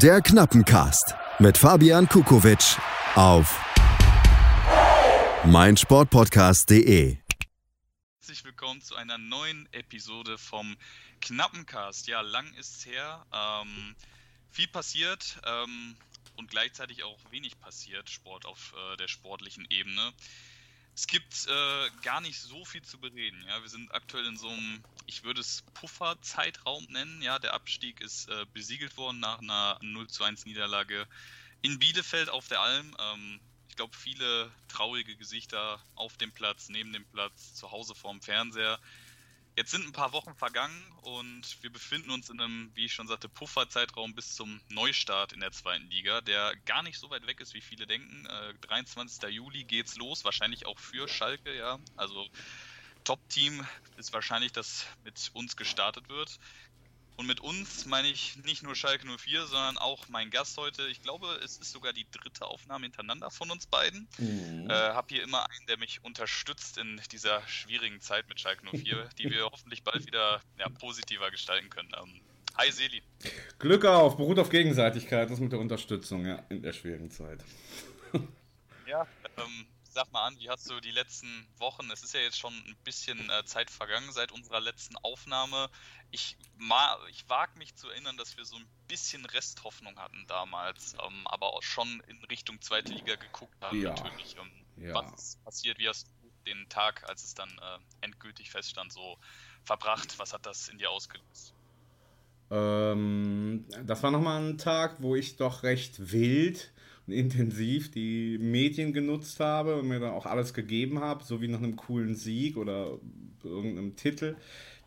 Der Knappencast mit Fabian Kukowitsch auf meinsportpodcast.de. Herzlich willkommen zu einer neuen Episode vom Knappencast. Ja, lang ist's her. Ähm, viel passiert ähm, und gleichzeitig auch wenig passiert, Sport auf äh, der sportlichen Ebene. Es gibt äh, gar nicht so viel zu bereden. Ja, wir sind aktuell in so einem, ich würde es Pufferzeitraum nennen. Ja, der Abstieg ist äh, besiegelt worden nach einer 0 zu 1 Niederlage in Bielefeld auf der Alm. Ähm, ich glaube, viele traurige Gesichter auf dem Platz, neben dem Platz, zu Hause vorm Fernseher. Jetzt sind ein paar Wochen vergangen und wir befinden uns in einem, wie ich schon sagte, Pufferzeitraum bis zum Neustart in der zweiten Liga, der gar nicht so weit weg ist, wie viele denken. Äh, 23. Juli geht's los, wahrscheinlich auch für Schalke, ja. Also Top-Team ist wahrscheinlich, das mit uns gestartet wird. Und mit uns meine ich nicht nur Schalke 04, sondern auch mein Gast heute. Ich glaube, es ist sogar die dritte Aufnahme hintereinander von uns beiden. Mhm. Äh, hab hier immer einen, der mich unterstützt in dieser schwierigen Zeit mit Schalke 04, die wir hoffentlich bald wieder ja, positiver gestalten können. Ähm, hi Seli. Glück auf, beruht auf Gegenseitigkeit, das mit der Unterstützung ja, in der schwierigen Zeit. ja, ähm, sag mal an, wie hast du die letzten Wochen, es ist ja jetzt schon ein bisschen äh, Zeit vergangen seit unserer letzten Aufnahme. Ich, ich wage mich zu erinnern, dass wir so ein bisschen Resthoffnung hatten damals, ähm, aber auch schon in Richtung zweite Liga geguckt haben. Ja. Natürlich, ähm, ja. was ist passiert, wie hast du den Tag, als es dann äh, endgültig feststand, so verbracht? Was hat das in dir ausgelöst? Ähm, das war nochmal ein Tag, wo ich doch recht wild intensiv die Medien genutzt habe und mir dann auch alles gegeben habe, so wie nach einem coolen Sieg oder irgendeinem Titel,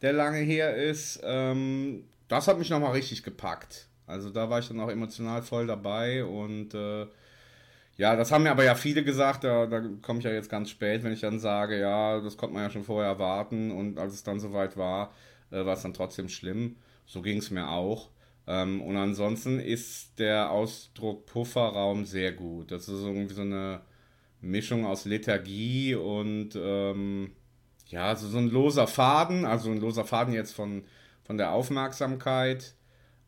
der lange her ist. Ähm, das hat mich nochmal richtig gepackt. Also da war ich dann auch emotional voll dabei und äh, ja, das haben mir aber ja viele gesagt, da, da komme ich ja jetzt ganz spät, wenn ich dann sage, ja, das konnte man ja schon vorher erwarten und als es dann soweit war, äh, war es dann trotzdem schlimm. So ging es mir auch. Ähm, und ansonsten ist der Ausdruck Pufferraum sehr gut. Das ist irgendwie so eine Mischung aus Lethargie und ähm, ja, so, so ein loser Faden, also ein loser Faden jetzt von, von der Aufmerksamkeit.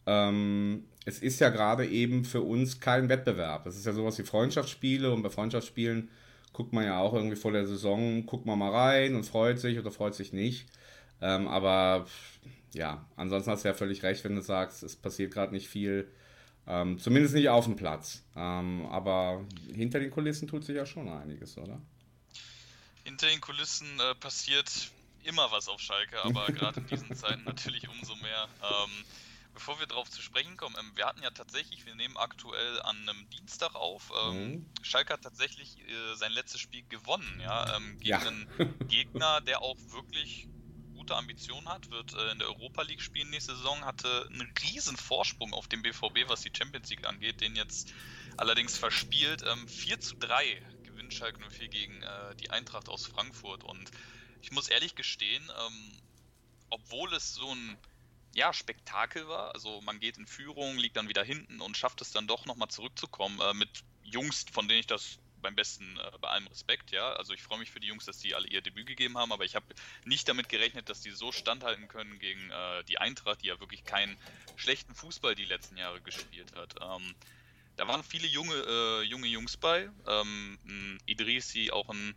Ähm, es ist ja gerade eben für uns kein Wettbewerb. Es ist ja sowas wie Freundschaftsspiele und bei Freundschaftsspielen guckt man ja auch irgendwie vor der Saison, guckt man mal rein und freut sich oder freut sich nicht. Ähm, aber ja, ansonsten hast du ja völlig recht, wenn du sagst, es passiert gerade nicht viel. Ähm, zumindest nicht auf dem Platz. Ähm, aber hinter den Kulissen tut sich ja schon einiges, oder? Hinter den Kulissen äh, passiert immer was auf Schalke, aber gerade in diesen Zeiten natürlich umso mehr. Ähm, bevor wir darauf zu sprechen kommen, ähm, wir hatten ja tatsächlich, wir nehmen aktuell an einem Dienstag auf. Ähm, mhm. Schalke hat tatsächlich äh, sein letztes Spiel gewonnen, ja, ähm, gegen ja. einen Gegner, der auch wirklich gute Ambitionen hat, wird äh, in der Europa League spielen nächste Saison, hatte einen riesen Vorsprung auf dem BVB, was die Champions League angeht, den jetzt allerdings verspielt. Ähm, 4 zu 3 gewinnt Schalke 04 gegen äh, die Eintracht aus Frankfurt und ich muss ehrlich gestehen, ähm, obwohl es so ein ja, Spektakel war, also man geht in Führung, liegt dann wieder hinten und schafft es dann doch nochmal zurückzukommen äh, mit Jungs, von denen ich das beim besten, äh, bei allem Respekt, ja. Also ich freue mich für die Jungs, dass die alle ihr Debüt gegeben haben, aber ich habe nicht damit gerechnet, dass die so standhalten können gegen äh, die Eintracht, die ja wirklich keinen schlechten Fußball die letzten Jahre gespielt hat. Ähm, da waren viele junge, äh, junge Jungs bei. Ähm, Idrisi, auch ein,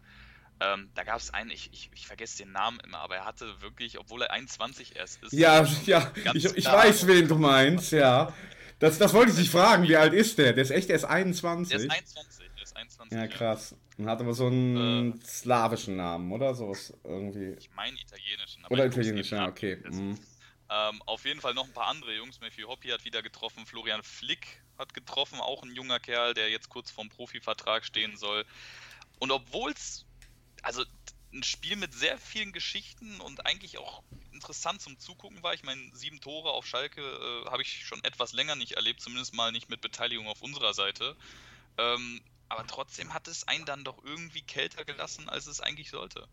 ähm, da gab es einen, ich, ich, ich, vergesse den Namen immer, aber er hatte wirklich, obwohl er 21 erst ist. Ja, ja, ich, ich weiß, wen du meinst, ja. Das, das wollte ich dich fragen, wie alt ist der? Der ist echt erst 21. Der ist 21 ist 21. Ja, krass. Und hat aber so einen äh, slawischen Namen, oder? Sowas irgendwie. Ich meine italienischen. oder italienischen, ja, okay. Mhm. Ähm, auf jeden Fall noch ein paar andere Jungs. Matthew Hoppy hat wieder getroffen. Florian Flick hat getroffen. Auch ein junger Kerl, der jetzt kurz vorm Profivertrag stehen soll. Und obwohl es, also ein Spiel mit sehr vielen Geschichten und eigentlich auch interessant zum Zugucken war. Ich meine, sieben Tore auf Schalke äh, habe ich schon etwas länger nicht erlebt, zumindest mal nicht mit Beteiligung auf unserer Seite. Ähm, aber trotzdem hat es einen dann doch irgendwie kälter gelassen, als es eigentlich sollte.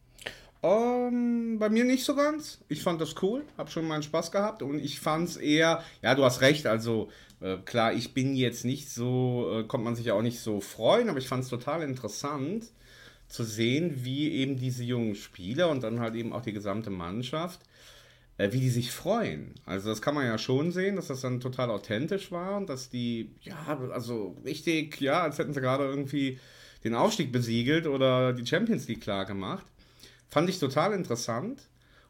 Um, ähm, bei mir nicht so ganz. Ich fand das cool, habe schon meinen Spaß gehabt und ich fand es eher, ja, du hast recht, also äh, klar, ich bin jetzt nicht so, äh, kommt man sich ja auch nicht so freuen, aber ich fand es total interessant zu sehen, wie eben diese jungen Spieler und dann halt eben auch die gesamte Mannschaft wie die sich freuen. Also das kann man ja schon sehen, dass das dann total authentisch war und dass die, ja, also richtig, ja, als hätten sie gerade irgendwie den Aufstieg besiegelt oder die Champions League klar gemacht. Fand ich total interessant.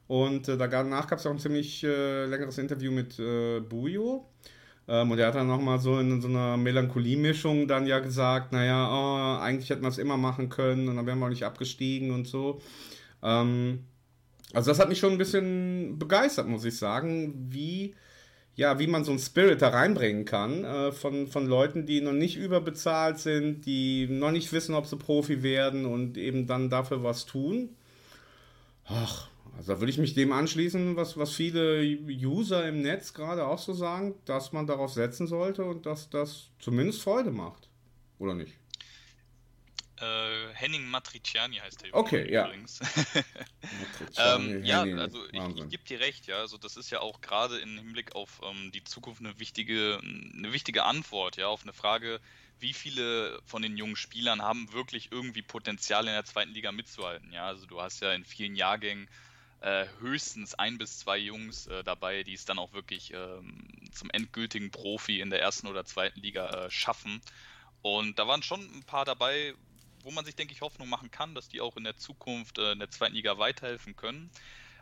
Und äh, danach gab es auch ein ziemlich äh, längeres Interview mit äh, Bujo. Ähm, und er hat dann nochmal so in so einer Melancholie-Mischung dann ja gesagt, naja, oh, eigentlich hätten wir es immer machen können und dann wären wir auch nicht abgestiegen und so. Ähm, also das hat mich schon ein bisschen begeistert, muss ich sagen, wie, ja, wie man so einen Spirit da reinbringen kann äh, von, von Leuten, die noch nicht überbezahlt sind, die noch nicht wissen, ob sie Profi werden und eben dann dafür was tun. Ach, also da würde ich mich dem anschließen, was, was viele User im Netz gerade auch so sagen, dass man darauf setzen sollte und dass das zumindest Freude macht. Oder nicht? Äh, Henning Matriciani heißt der okay, übrigens. Ja. ähm, ja, also ich, ich gebe dir recht, ja. Also das ist ja auch gerade im Hinblick auf ähm, die Zukunft eine wichtige, eine wichtige Antwort, ja, auf eine Frage, wie viele von den jungen Spielern haben wirklich irgendwie Potenzial in der zweiten Liga mitzuhalten. Ja, also du hast ja in vielen Jahrgängen äh, höchstens ein bis zwei Jungs äh, dabei, die es dann auch wirklich ähm, zum endgültigen Profi in der ersten oder zweiten Liga äh, schaffen. Und da waren schon ein paar dabei, wo man sich, denke ich, Hoffnung machen kann, dass die auch in der Zukunft äh, in der zweiten Liga weiterhelfen können.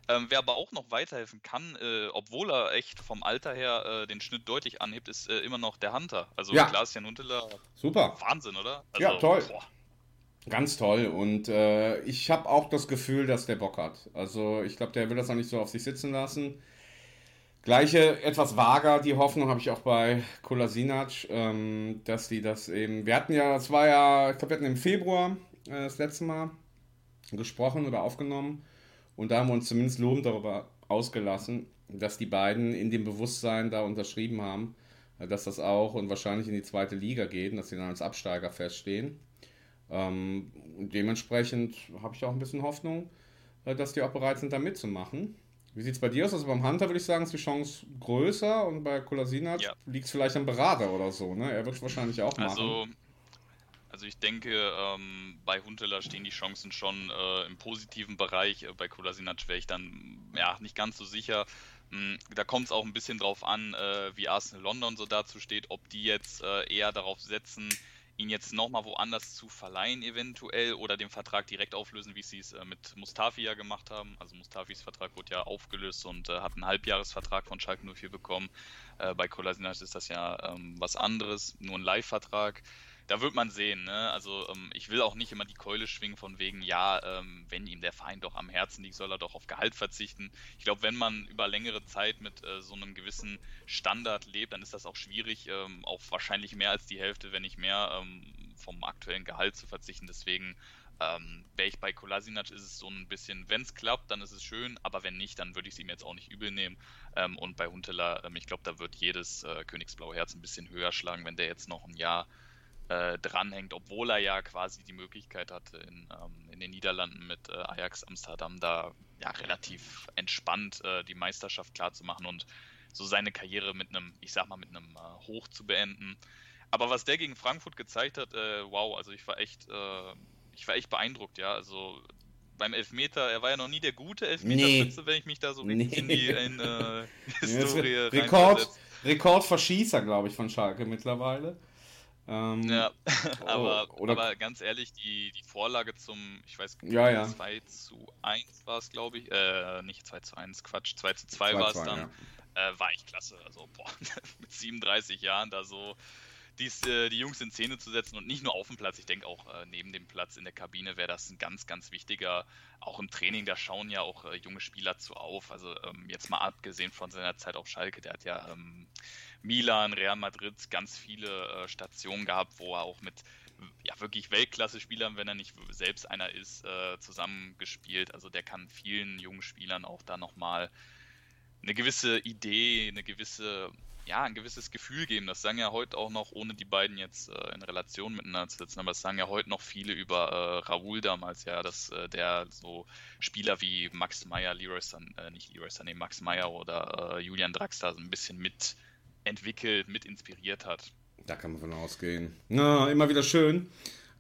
Ähm, wer aber auch noch weiterhelfen kann, äh, obwohl er echt vom Alter her äh, den Schnitt deutlich anhebt, ist äh, immer noch der Hunter. Also ja. Klaas-Jan Hunteler. Super. Wahnsinn, oder? Also, ja, toll. Boah. Ganz toll. Und äh, ich habe auch das Gefühl, dass der Bock hat. Also ich glaube, der will das auch nicht so auf sich sitzen lassen. Gleiche, etwas vager, die Hoffnung habe ich auch bei Kolasinac, ähm, dass die das eben. Wir hatten ja, das war ja, ich glaube, wir hatten im Februar äh, das letzte Mal gesprochen oder aufgenommen. Und da haben wir uns zumindest lobend darüber ausgelassen, dass die beiden in dem Bewusstsein da unterschrieben haben, äh, dass das auch und wahrscheinlich in die zweite Liga geht dass sie dann als Absteiger feststehen. Ähm, dementsprechend habe ich auch ein bisschen Hoffnung, äh, dass die auch bereit sind, da mitzumachen. Wie sieht es bei dir aus? Also beim Hunter würde ich sagen, ist die Chance größer und bei Kolasinac ja. liegt es vielleicht am Berater oder so. Ne? Er wird es wahrscheinlich auch machen. Also, also ich denke, ähm, bei Huntela stehen die Chancen schon äh, im positiven Bereich. Äh, bei Kolasinac wäre ich dann ja nicht ganz so sicher. Ähm, da kommt es auch ein bisschen drauf an, äh, wie Arsenal London so dazu steht, ob die jetzt äh, eher darauf setzen, ihn jetzt nochmal woanders zu verleihen eventuell oder den Vertrag direkt auflösen, wie sie es äh, mit Mustafi ja gemacht haben. Also Mustafis Vertrag wurde ja aufgelöst und äh, hat einen Halbjahresvertrag von Schalke 04 bekommen. Äh, bei Kolasinac ist das ja ähm, was anderes, nur ein Live-Vertrag da wird man sehen. Ne? Also ähm, ich will auch nicht immer die Keule schwingen von wegen, ja, ähm, wenn ihm der Verein doch am Herzen liegt, soll er doch auf Gehalt verzichten. Ich glaube, wenn man über längere Zeit mit äh, so einem gewissen Standard lebt, dann ist das auch schwierig, ähm, auf wahrscheinlich mehr als die Hälfte, wenn nicht mehr, ähm, vom aktuellen Gehalt zu verzichten. Deswegen ähm, wäre ich bei Kolasinac, ist es so ein bisschen, wenn es klappt, dann ist es schön, aber wenn nicht, dann würde ich es ihm jetzt auch nicht übel nehmen. Ähm, und bei Huntela, ich glaube, da wird jedes äh, Königsblaue Herz ein bisschen höher schlagen, wenn der jetzt noch ein Jahr äh, dranhängt, obwohl er ja quasi die Möglichkeit hatte, in, ähm, in den Niederlanden mit äh, Ajax Amsterdam da ja relativ entspannt äh, die Meisterschaft klarzumachen und so seine Karriere mit einem, ich sag mal, mit einem äh, Hoch zu beenden. Aber was der gegen Frankfurt gezeigt hat, äh, wow, also ich war echt, äh, ich war echt beeindruckt, ja. Also beim Elfmeter, er war ja noch nie der gute Elfmeterschütze, nee. wenn ich mich da so richtig nee. in die in, Historie ja, Rekord, Rekordverschießer, glaube ich, von Schalke mittlerweile. Ähm, ja, aber, oder, aber ganz ehrlich, die, die Vorlage zum, ich weiß nicht, ja, ja. 2 zu 1 war es, glaube ich. Äh, nicht 2 zu 1, Quatsch, 2 zu 2 war es dann. Ja. Äh, war echt klasse. Also, boah, mit 37 Jahren da so dies, äh, die Jungs in Szene zu setzen und nicht nur auf dem Platz, ich denke auch äh, neben dem Platz in der Kabine wäre das ein ganz, ganz wichtiger, auch im Training, da schauen ja auch äh, junge Spieler zu auf. Also ähm, jetzt mal abgesehen von seiner Zeit auf Schalke, der hat ja ähm, Milan, Real Madrid ganz viele äh, Stationen gehabt, wo er auch mit ja, wirklich Weltklasse-Spielern, wenn er nicht selbst einer ist, äh, zusammengespielt. Also der kann vielen jungen Spielern auch da nochmal eine gewisse Idee, eine gewisse, ja, ein gewisses Gefühl geben. Das sagen ja heute auch noch, ohne die beiden jetzt äh, in Relation miteinander zu sitzen, aber das sagen ja heute noch viele über äh, Raoul damals, ja, dass äh, der so Spieler wie Max Meyer, Leroy San, äh, nicht Leroy Sané, Max Meyer oder äh, Julian Draxler so ein bisschen mit entwickelt, mit inspiriert hat. Da kann man von ausgehen. Na, immer wieder schön,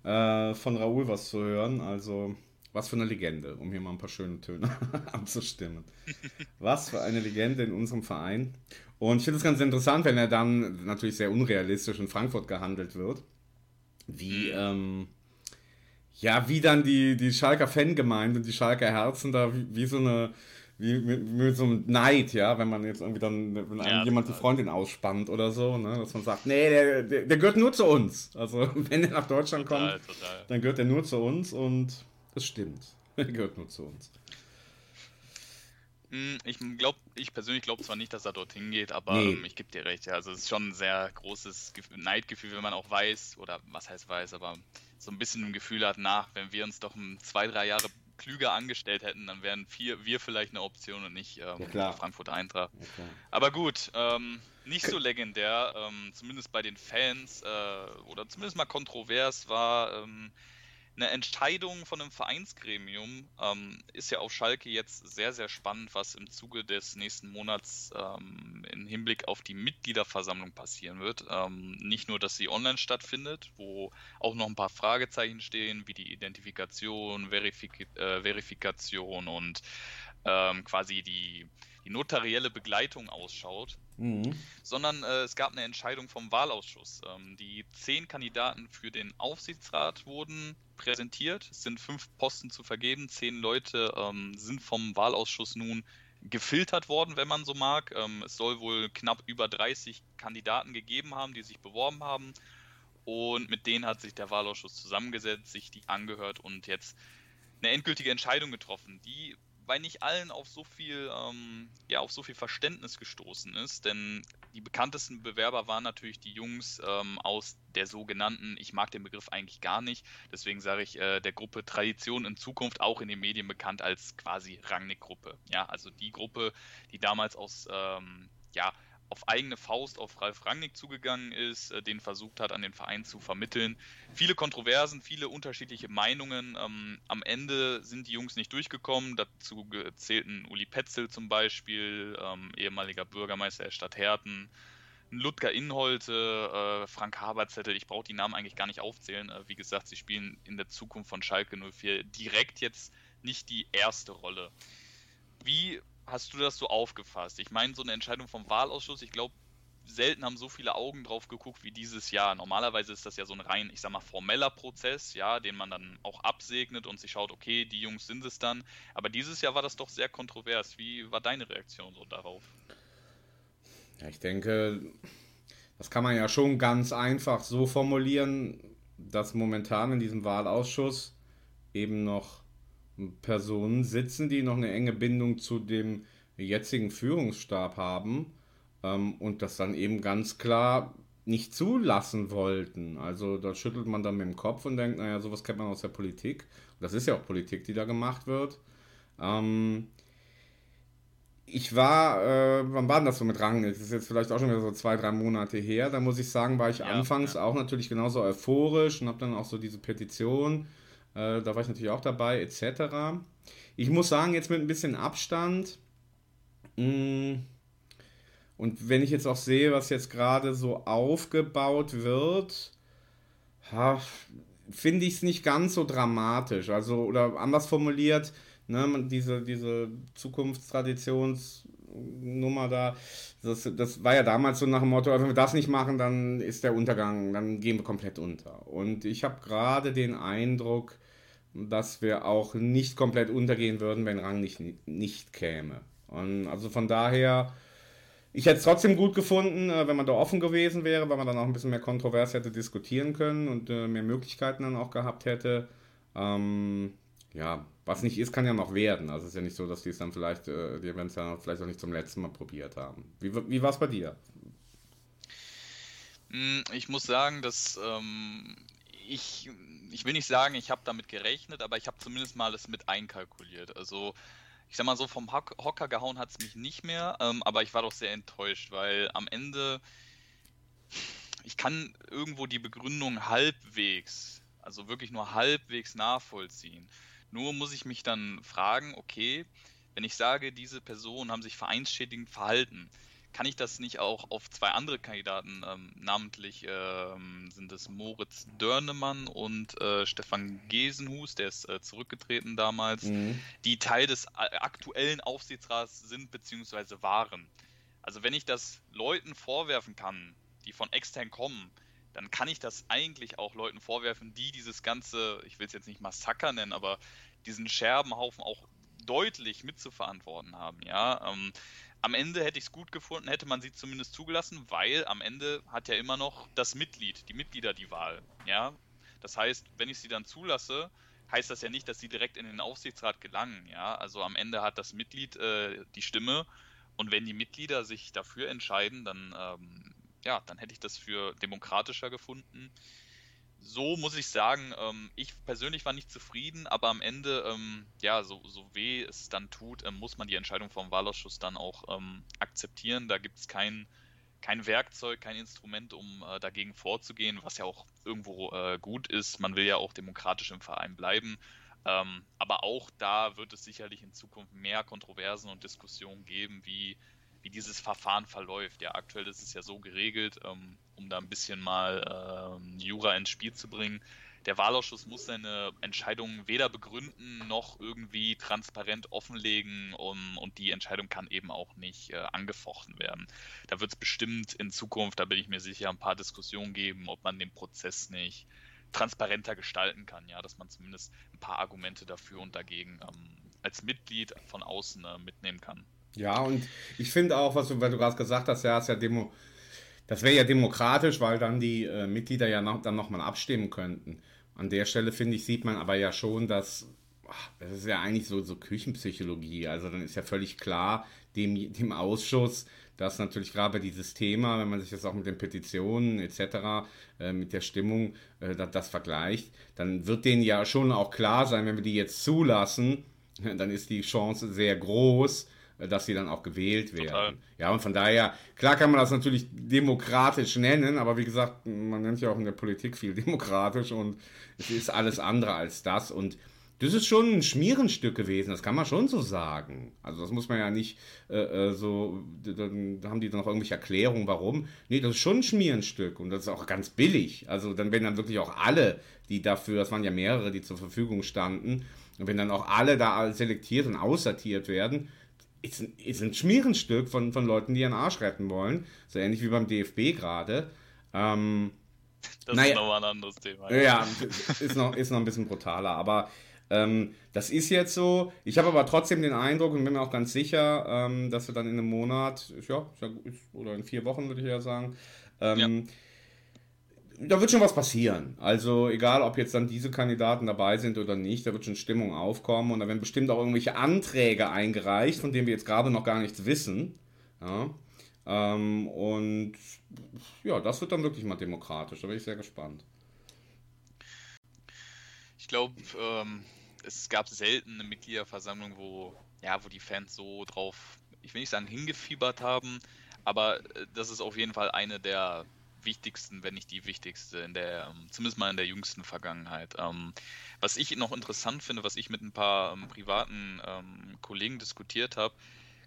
äh, von Raoul was zu hören. Also Was für eine Legende, um hier mal ein paar schöne Töne anzustimmen. Was für eine Legende in unserem Verein. Und ich finde es ganz interessant, wenn er dann natürlich sehr unrealistisch in Frankfurt gehandelt wird. Wie, mhm. ähm, ja, wie dann die, die Schalker Fangemeinde und die Schalker Herzen da wie, wie so eine, wie mit, mit, so einem Neid, ja, wenn man jetzt irgendwie dann, wenn einem ja, jemand die Freundin ausspannt oder so, ne, dass man sagt, nee, der, der, der gehört nur zu uns. Also, wenn er nach Deutschland total, kommt, total. dann gehört er nur zu uns und das stimmt. Er gehört nur zu uns. Hm, ich glaube, ich persönlich glaube zwar nicht, dass er dorthin geht, aber nee. ähm, ich gebe dir recht. Ja, also es ist schon ein sehr großes Neidgefühl, wenn man auch weiß, oder was heißt weiß, aber so ein bisschen ein Gefühl hat, nach, wenn wir uns doch zwei, drei Jahre klüger angestellt hätten, dann wären vier, wir vielleicht eine Option und nicht ähm, ja, Frankfurt Eintracht. Ja, aber gut, ähm, nicht so legendär, ähm, zumindest bei den Fans äh, oder zumindest mal kontrovers war ähm, eine Entscheidung von einem Vereinsgremium ähm, ist ja auf Schalke jetzt sehr, sehr spannend, was im Zuge des nächsten Monats ähm, im Hinblick auf die Mitgliederversammlung passieren wird. Ähm, nicht nur, dass sie online stattfindet, wo auch noch ein paar Fragezeichen stehen, wie die Identifikation, Verifik äh, Verifikation und ähm, quasi die, die notarielle Begleitung ausschaut. Mhm. Sondern äh, es gab eine Entscheidung vom Wahlausschuss. Ähm, die zehn Kandidaten für den Aufsichtsrat wurden präsentiert. Es sind fünf Posten zu vergeben. Zehn Leute ähm, sind vom Wahlausschuss nun gefiltert worden, wenn man so mag. Ähm, es soll wohl knapp über 30 Kandidaten gegeben haben, die sich beworben haben. Und mit denen hat sich der Wahlausschuss zusammengesetzt, sich die angehört und jetzt eine endgültige Entscheidung getroffen, die bei nicht allen auf so viel, ähm, ja, auf so viel Verständnis gestoßen ist, denn die bekanntesten Bewerber waren natürlich die Jungs ähm, aus der sogenannten, ich mag den Begriff eigentlich gar nicht, deswegen sage ich äh, der Gruppe Tradition in Zukunft auch in den Medien bekannt als quasi Rangnick-Gruppe. Ja, also die Gruppe, die damals aus ähm, ja, auf eigene Faust auf Ralf Rangnick zugegangen ist, äh, den versucht hat, an den Verein zu vermitteln. Viele Kontroversen, viele unterschiedliche Meinungen. Ähm, am Ende sind die Jungs nicht durchgekommen. Dazu zählten Uli Petzel zum Beispiel, ähm, ehemaliger Bürgermeister der Stadt Herten, Ludger Inholte, äh, Frank Haberzettel. Ich brauche die Namen eigentlich gar nicht aufzählen. Äh, wie gesagt, sie spielen in der Zukunft von Schalke 04 direkt jetzt nicht die erste Rolle. Wie hast du das so aufgefasst? Ich meine, so eine Entscheidung vom Wahlausschuss, ich glaube, selten haben so viele Augen drauf geguckt wie dieses Jahr. Normalerweise ist das ja so ein rein, ich sag mal, formeller Prozess, ja, den man dann auch absegnet und sich schaut, okay, die Jungs sind es dann. Aber dieses Jahr war das doch sehr kontrovers. Wie war deine Reaktion so darauf? Ja, ich denke, das kann man ja schon ganz einfach so formulieren, dass momentan in diesem Wahlausschuss eben noch Personen sitzen, die noch eine enge Bindung zu dem jetzigen Führungsstab haben ähm, und das dann eben ganz klar nicht zulassen wollten. Also da schüttelt man dann mit dem Kopf und denkt, naja, sowas kennt man aus der Politik. Das ist ja auch Politik, die da gemacht wird. Ähm, ich war, äh, wann war denn das so mit Rang? Das ist jetzt vielleicht auch schon wieder so zwei, drei Monate her. Da muss ich sagen, war ich ja, anfangs ja. auch natürlich genauso euphorisch und habe dann auch so diese Petition äh, da war ich natürlich auch dabei, etc. Ich muss sagen, jetzt mit ein bisschen Abstand. Mm, und wenn ich jetzt auch sehe, was jetzt gerade so aufgebaut wird, finde ich es nicht ganz so dramatisch. Also, oder anders formuliert, ne, diese, diese Zukunftstraditionsnummer da, das, das war ja damals so nach dem Motto, wenn wir das nicht machen, dann ist der Untergang, dann gehen wir komplett unter. Und ich habe gerade den Eindruck, dass wir auch nicht komplett untergehen würden, wenn Rang nicht, nicht käme. Und also von daher, ich hätte es trotzdem gut gefunden, äh, wenn man da offen gewesen wäre, weil man dann auch ein bisschen mehr kontrovers hätte diskutieren können und äh, mehr Möglichkeiten dann auch gehabt hätte. Ähm, ja, was nicht ist, kann ja noch werden. Also es ist ja nicht so, dass die es dann vielleicht, äh, die werden es ja vielleicht auch nicht zum letzten Mal probiert haben. Wie, wie war es bei dir? Hm, ich muss sagen, dass ähm, ich, ich will nicht sagen, ich habe damit gerechnet, aber ich habe zumindest mal das mit einkalkuliert. Also ich sag mal so, vom Hocker gehauen hat es mich nicht mehr, ähm, aber ich war doch sehr enttäuscht, weil am Ende, ich kann irgendwo die Begründung halbwegs, also wirklich nur halbwegs nachvollziehen. Nur muss ich mich dann fragen, okay, wenn ich sage, diese Personen haben sich vereinsschädigend verhalten, kann ich das nicht auch auf zwei andere Kandidaten, ähm, namentlich ähm, sind es Moritz Dörnemann und äh, Stefan Gesenhus, der ist äh, zurückgetreten damals, mhm. die Teil des äh, aktuellen Aufsichtsrats sind bzw. waren. Also wenn ich das Leuten vorwerfen kann, die von extern kommen, dann kann ich das eigentlich auch Leuten vorwerfen, die dieses ganze, ich will es jetzt nicht Massaker nennen, aber diesen Scherbenhaufen auch deutlich mitzuverantworten haben. Ja, ähm, am Ende hätte ich es gut gefunden, hätte man sie zumindest zugelassen, weil am Ende hat ja immer noch das Mitglied, die Mitglieder die Wahl. Ja, das heißt, wenn ich sie dann zulasse, heißt das ja nicht, dass sie direkt in den Aufsichtsrat gelangen. Ja, also am Ende hat das Mitglied äh, die Stimme und wenn die Mitglieder sich dafür entscheiden, dann ähm, ja, dann hätte ich das für demokratischer gefunden so muss ich sagen, ähm, ich persönlich war nicht zufrieden, aber am Ende, ähm, ja, so, so weh es dann tut, ähm, muss man die Entscheidung vom Wahlausschuss dann auch ähm, akzeptieren. Da gibt es kein, kein Werkzeug, kein Instrument, um äh, dagegen vorzugehen, was ja auch irgendwo äh, gut ist. Man will ja auch demokratisch im Verein bleiben. Ähm, aber auch da wird es sicherlich in Zukunft mehr Kontroversen und Diskussionen geben, wie wie dieses Verfahren verläuft. Ja, aktuell ist es ja so geregelt, ähm, um da ein bisschen mal ähm, Jura ins Spiel zu bringen. Der Wahlausschuss muss seine Entscheidungen weder begründen noch irgendwie transparent offenlegen um, und die Entscheidung kann eben auch nicht äh, angefochten werden. Da wird es bestimmt in Zukunft, da bin ich mir sicher, ein paar Diskussionen geben, ob man den Prozess nicht transparenter gestalten kann, ja, dass man zumindest ein paar Argumente dafür und dagegen ähm, als Mitglied von außen äh, mitnehmen kann. Ja, und ich finde auch, was du, weil du gerade gesagt hast, ja, ist ja Demo, das wäre ja demokratisch, weil dann die äh, Mitglieder ja noch, dann nochmal abstimmen könnten. An der Stelle, finde ich, sieht man aber ja schon, dass ach, das ist ja eigentlich so, so Küchenpsychologie. Also dann ist ja völlig klar dem, dem Ausschuss, dass natürlich gerade dieses Thema, wenn man sich das auch mit den Petitionen etc., äh, mit der Stimmung äh, das, das vergleicht, dann wird denen ja schon auch klar sein, wenn wir die jetzt zulassen, dann ist die Chance sehr groß, dass sie dann auch gewählt werden. Total. Ja, und von daher, klar kann man das natürlich demokratisch nennen, aber wie gesagt, man nennt ja auch in der Politik viel demokratisch und es ist alles andere als das und das ist schon ein Schmierenstück gewesen, das kann man schon so sagen. Also das muss man ja nicht äh, äh so, dann haben die dann noch irgendwelche Erklärungen, warum. Nee, das ist schon ein Schmierenstück und das ist auch ganz billig. Also dann werden dann wirklich auch alle, die dafür, das waren ja mehrere, die zur Verfügung standen, und wenn dann auch alle da selektiert und aussortiert werden, ist ein, ist ein Schmierenstück von, von Leuten, die ihren Arsch retten wollen. So ähnlich wie beim DFB gerade. Ähm, das naja, ist nochmal ein anderes Thema. Ja, ist noch, ist noch ein bisschen brutaler. Aber ähm, das ist jetzt so. Ich habe aber trotzdem den Eindruck und bin mir auch ganz sicher, ähm, dass wir dann in einem Monat, ja, oder in vier Wochen würde ich ja sagen, ähm, ja da wird schon was passieren. Also egal, ob jetzt dann diese Kandidaten dabei sind oder nicht, da wird schon Stimmung aufkommen und da werden bestimmt auch irgendwelche Anträge eingereicht, von denen wir jetzt gerade noch gar nichts wissen. Ja. Ähm, und ja, das wird dann wirklich mal demokratisch. Da bin ich sehr gespannt. Ich glaube, ähm, es gab selten eine Mitgliederversammlung, wo, ja, wo die Fans so drauf, ich will nicht sagen hingefiebert haben, aber äh, das ist auf jeden Fall eine der wichtigsten, wenn nicht die wichtigste, in der, ähm, zumindest mal in der jüngsten Vergangenheit. Ähm, was ich noch interessant finde, was ich mit ein paar ähm, privaten Kollegen diskutiert habe,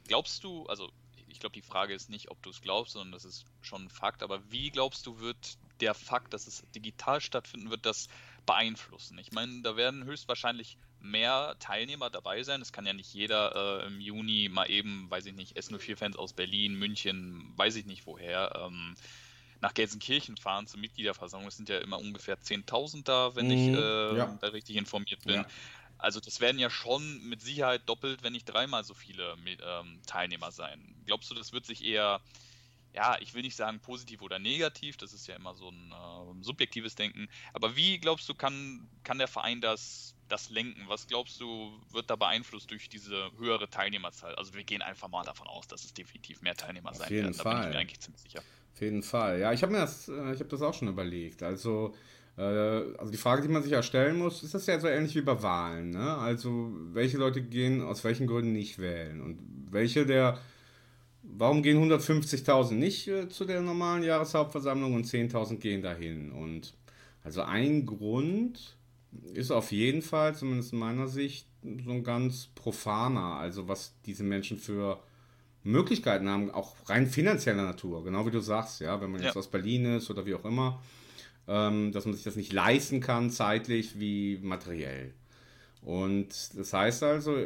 glaubst du, also ich glaube, die Frage ist nicht, ob du es glaubst, sondern das ist schon ein Fakt, aber wie glaubst du, wird der Fakt, dass es digital stattfinden wird, das beeinflussen? Ich meine, da werden höchstwahrscheinlich mehr Teilnehmer dabei sein. Es kann ja nicht jeder äh, im Juni mal eben, weiß ich nicht, S04-Fans aus Berlin, München, weiß ich nicht woher, ähm, nach Gelsenkirchen fahren zur Mitgliederversammlung. Es sind ja immer ungefähr 10.000 da, wenn mhm, ich äh, ja. da richtig informiert bin. Ja. Also das werden ja schon mit Sicherheit doppelt, wenn nicht dreimal so viele ähm, Teilnehmer sein. Glaubst du, das wird sich eher, ja, ich will nicht sagen positiv oder negativ, das ist ja immer so ein äh, subjektives Denken, aber wie glaubst du, kann, kann der Verein das, das lenken? Was glaubst du, wird da beeinflusst durch diese höhere Teilnehmerzahl? Also wir gehen einfach mal davon aus, dass es definitiv mehr Teilnehmer Auf sein werden. Fall. Da bin ich mir eigentlich ziemlich sicher. Auf jeden Fall. Ja, ich habe mir das, äh, ich habe das auch schon überlegt. Also, äh, also die Frage, die man sich ja stellen muss, ist das ja so ähnlich wie bei Wahlen. Ne? Also, welche Leute gehen aus welchen Gründen nicht wählen und welche der, warum gehen 150.000 nicht äh, zu der normalen Jahreshauptversammlung und 10.000 gehen dahin? Und also ein Grund ist auf jeden Fall, zumindest in meiner Sicht, so ein ganz profaner, also was diese Menschen für Möglichkeiten haben, auch rein finanzieller Natur, genau wie du sagst, ja, wenn man jetzt ja. aus Berlin ist oder wie auch immer, ähm, dass man sich das nicht leisten kann, zeitlich wie materiell. Und das heißt also,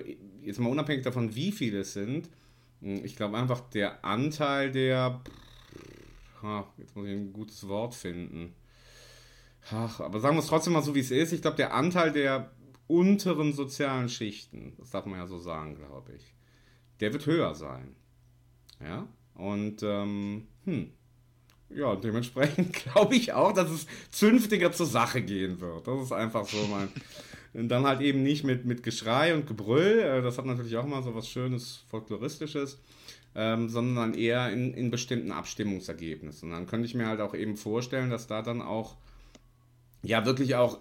jetzt mal unabhängig davon, wie viele es sind, hm, ich glaube einfach der Anteil der, ach, jetzt muss ich ein gutes Wort finden. Ach, aber sagen wir es trotzdem mal so, wie es ist. Ich glaube, der Anteil der unteren sozialen Schichten, das darf man ja so sagen, glaube ich, der wird höher sein. Ja, und ähm, hm, ja, dementsprechend glaube ich auch, dass es zünftiger zur Sache gehen wird. Das ist einfach so mein. Und dann halt eben nicht mit, mit Geschrei und Gebrüll, äh, das hat natürlich auch mal so was Schönes, Folkloristisches, ähm, sondern eher in, in bestimmten Abstimmungsergebnissen. Und dann könnte ich mir halt auch eben vorstellen, dass da dann auch, ja, wirklich auch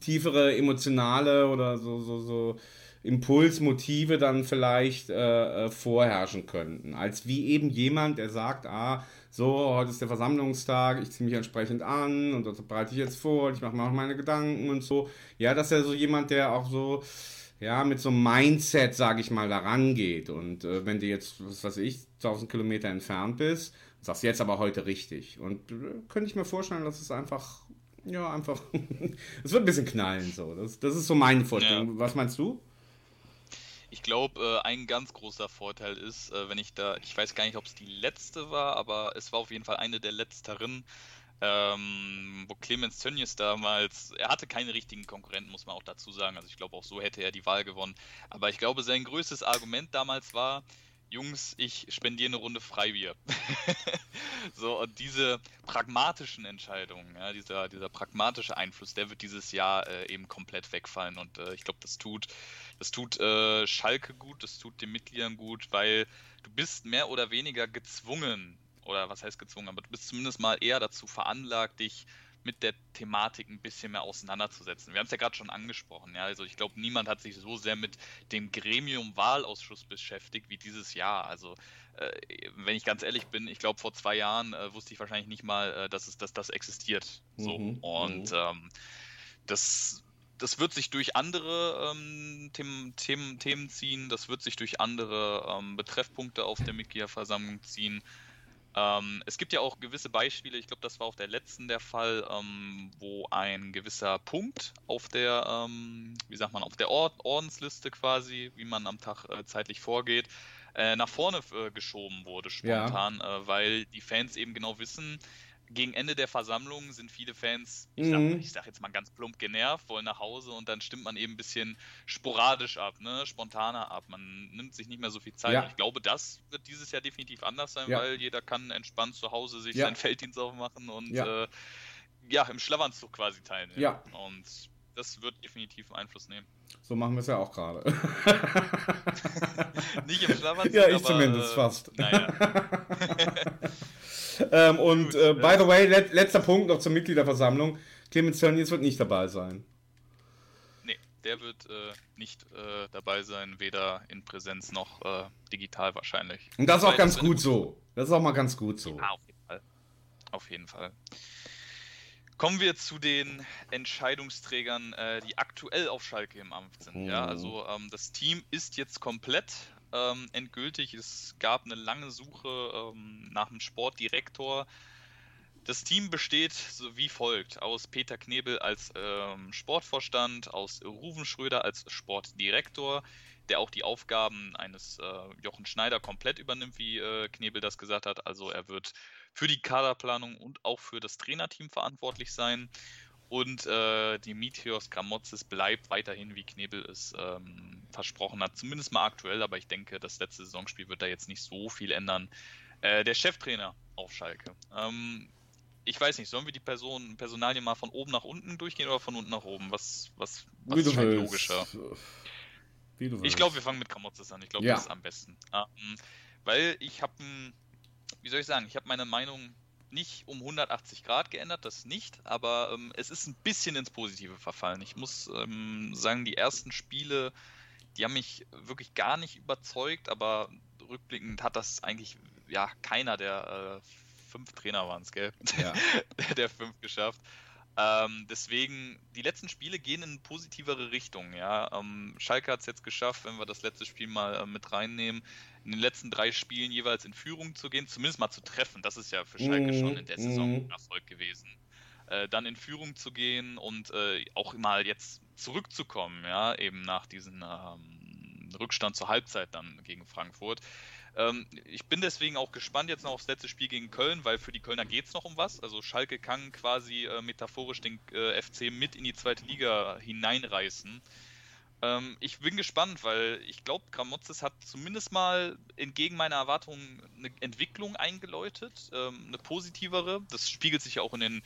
tiefere emotionale oder so, so, so Impulsmotive dann vielleicht äh, äh, vorherrschen könnten. Als wie eben jemand, der sagt, ah, so, heute ist der Versammlungstag, ich ziehe mich entsprechend an und das bereite ich jetzt vor, ich mache mir auch meine Gedanken und so. Ja, das ist ja so jemand, der auch so, ja, mit so einem Mindset, sage ich mal, da rangeht. Und äh, wenn du jetzt, was weiß ich, 1000 Kilometer entfernt bist, sagst du jetzt aber heute richtig. Und äh, könnte ich mir vorstellen, dass es einfach, ja, einfach, es wird ein bisschen knallen so. Das, das ist so meine Vorstellung. Ja. Was meinst du? Ich glaube, äh, ein ganz großer Vorteil ist, äh, wenn ich da, ich weiß gar nicht, ob es die letzte war, aber es war auf jeden Fall eine der letzteren, ähm, wo Clemens Tönnies damals, er hatte keine richtigen Konkurrenten, muss man auch dazu sagen. Also ich glaube, auch so hätte er die Wahl gewonnen. Aber ich glaube, sein größtes Argument damals war, Jungs, ich spendiere eine Runde Freibier. so, und diese pragmatischen Entscheidungen, ja, dieser, dieser pragmatische Einfluss, der wird dieses Jahr äh, eben komplett wegfallen. Und äh, ich glaube, das tut, das tut äh, Schalke gut, das tut den Mitgliedern gut, weil du bist mehr oder weniger gezwungen, oder was heißt gezwungen, aber du bist zumindest mal eher dazu veranlagt, dich mit der Thematik ein bisschen mehr auseinanderzusetzen. Wir haben es ja gerade schon angesprochen, ja. Also ich glaube, niemand hat sich so sehr mit dem Gremium-Wahlausschuss beschäftigt wie dieses Jahr. Also äh, wenn ich ganz ehrlich bin, ich glaube, vor zwei Jahren äh, wusste ich wahrscheinlich nicht mal, äh, dass es, dass das existiert. So. Mhm, Und mhm. ähm, das das wird sich durch andere ähm, Themen, Themen, Themen, ziehen, das wird sich durch andere ähm, Betreffpunkte auf der Mitgliederversammlung ziehen. Ähm, es gibt ja auch gewisse Beispiele, ich glaube, das war auf der letzten der Fall, ähm, wo ein gewisser Punkt auf der, ähm, wie sagt man, auf der Ord Ordensliste quasi, wie man am Tag äh, zeitlich vorgeht, äh, nach vorne äh, geschoben wurde spontan, ja. Äh, weil die Fans eben genau wissen, gegen Ende der Versammlung sind viele Fans, ich, mhm. sag, sag, jetzt mal ganz plump genervt, wollen nach Hause und dann stimmt man eben ein bisschen sporadisch ab, ne? spontaner ab. Man nimmt sich nicht mehr so viel Zeit. Ja. Ich glaube, das wird dieses Jahr definitiv anders sein, ja. weil jeder kann entspannt zu Hause sich ja. seinen Felddienst aufmachen und ja. Äh, ja, im Schlafanzug quasi teilnehmen. Ja. Und das wird definitiv Einfluss nehmen. So machen wir es ja auch gerade. Nicht im Schlafanzug. Ja, ich aber, zumindest äh, fast. Naja. ähm, und äh, by the way, let, letzter Punkt noch zur Mitgliederversammlung. Clemens Tönnies wird nicht dabei sein. Nee, der wird äh, nicht äh, dabei sein, weder in Präsenz noch äh, digital wahrscheinlich. Und das ist auch ganz gut so. Das ist auch mal ganz gut so. Ja, auf jeden Fall. Auf jeden Fall. Kommen wir zu den Entscheidungsträgern, äh, die aktuell auf Schalke im Amt sind. Ja, also ähm, das Team ist jetzt komplett ähm, endgültig. Es gab eine lange Suche ähm, nach einem Sportdirektor. Das Team besteht so wie folgt: aus Peter Knebel als ähm, Sportvorstand, aus Ruven Schröder als Sportdirektor, der auch die Aufgaben eines äh, Jochen Schneider komplett übernimmt, wie äh, Knebel das gesagt hat. Also er wird für die Kaderplanung und auch für das Trainerteam verantwortlich sein. Und äh, Dimitrios Gramotzes bleibt weiterhin, wie Knebel es ähm, versprochen hat, zumindest mal aktuell, aber ich denke, das letzte Saisonspiel wird da jetzt nicht so viel ändern. Äh, der Cheftrainer auf Schalke. Ähm, ich weiß nicht, sollen wir die Person, Personalien mal von oben nach unten durchgehen oder von unten nach oben? Was, was, was ist logischer? ich glaube, wir fangen mit Gramotzes an. Ich glaube, ja. das ist am besten. Ähm, weil ich habe wie soll ich sagen, ich habe meine Meinung nicht um 180 Grad geändert, das nicht, aber ähm, es ist ein bisschen ins Positive verfallen. Ich muss ähm, sagen, die ersten Spiele, die haben mich wirklich gar nicht überzeugt, aber rückblickend hat das eigentlich ja keiner der äh, fünf Trainer waren es, gell? Ja. der fünf geschafft. Ähm, deswegen, die letzten Spiele gehen in positivere Richtung. Ja? Ähm, Schalke hat es jetzt geschafft, wenn wir das letzte Spiel mal äh, mit reinnehmen, in den letzten drei Spielen jeweils in Führung zu gehen, zumindest mal zu treffen. Das ist ja für Schalke mm, schon in der Saison ein Erfolg gewesen. Äh, dann in Führung zu gehen und äh, auch mal jetzt zurückzukommen, ja, eben nach diesem ähm, Rückstand zur Halbzeit dann gegen Frankfurt. Ähm, ich bin deswegen auch gespannt jetzt noch aufs letzte Spiel gegen Köln, weil für die Kölner geht es noch um was. Also Schalke kann quasi äh, metaphorisch den äh, FC mit in die zweite Liga hineinreißen. Ähm, ich bin gespannt, weil ich glaube, Gramotzes hat zumindest mal entgegen meiner Erwartungen eine Entwicklung eingeläutet, ähm, eine positivere. Das spiegelt sich ja auch in den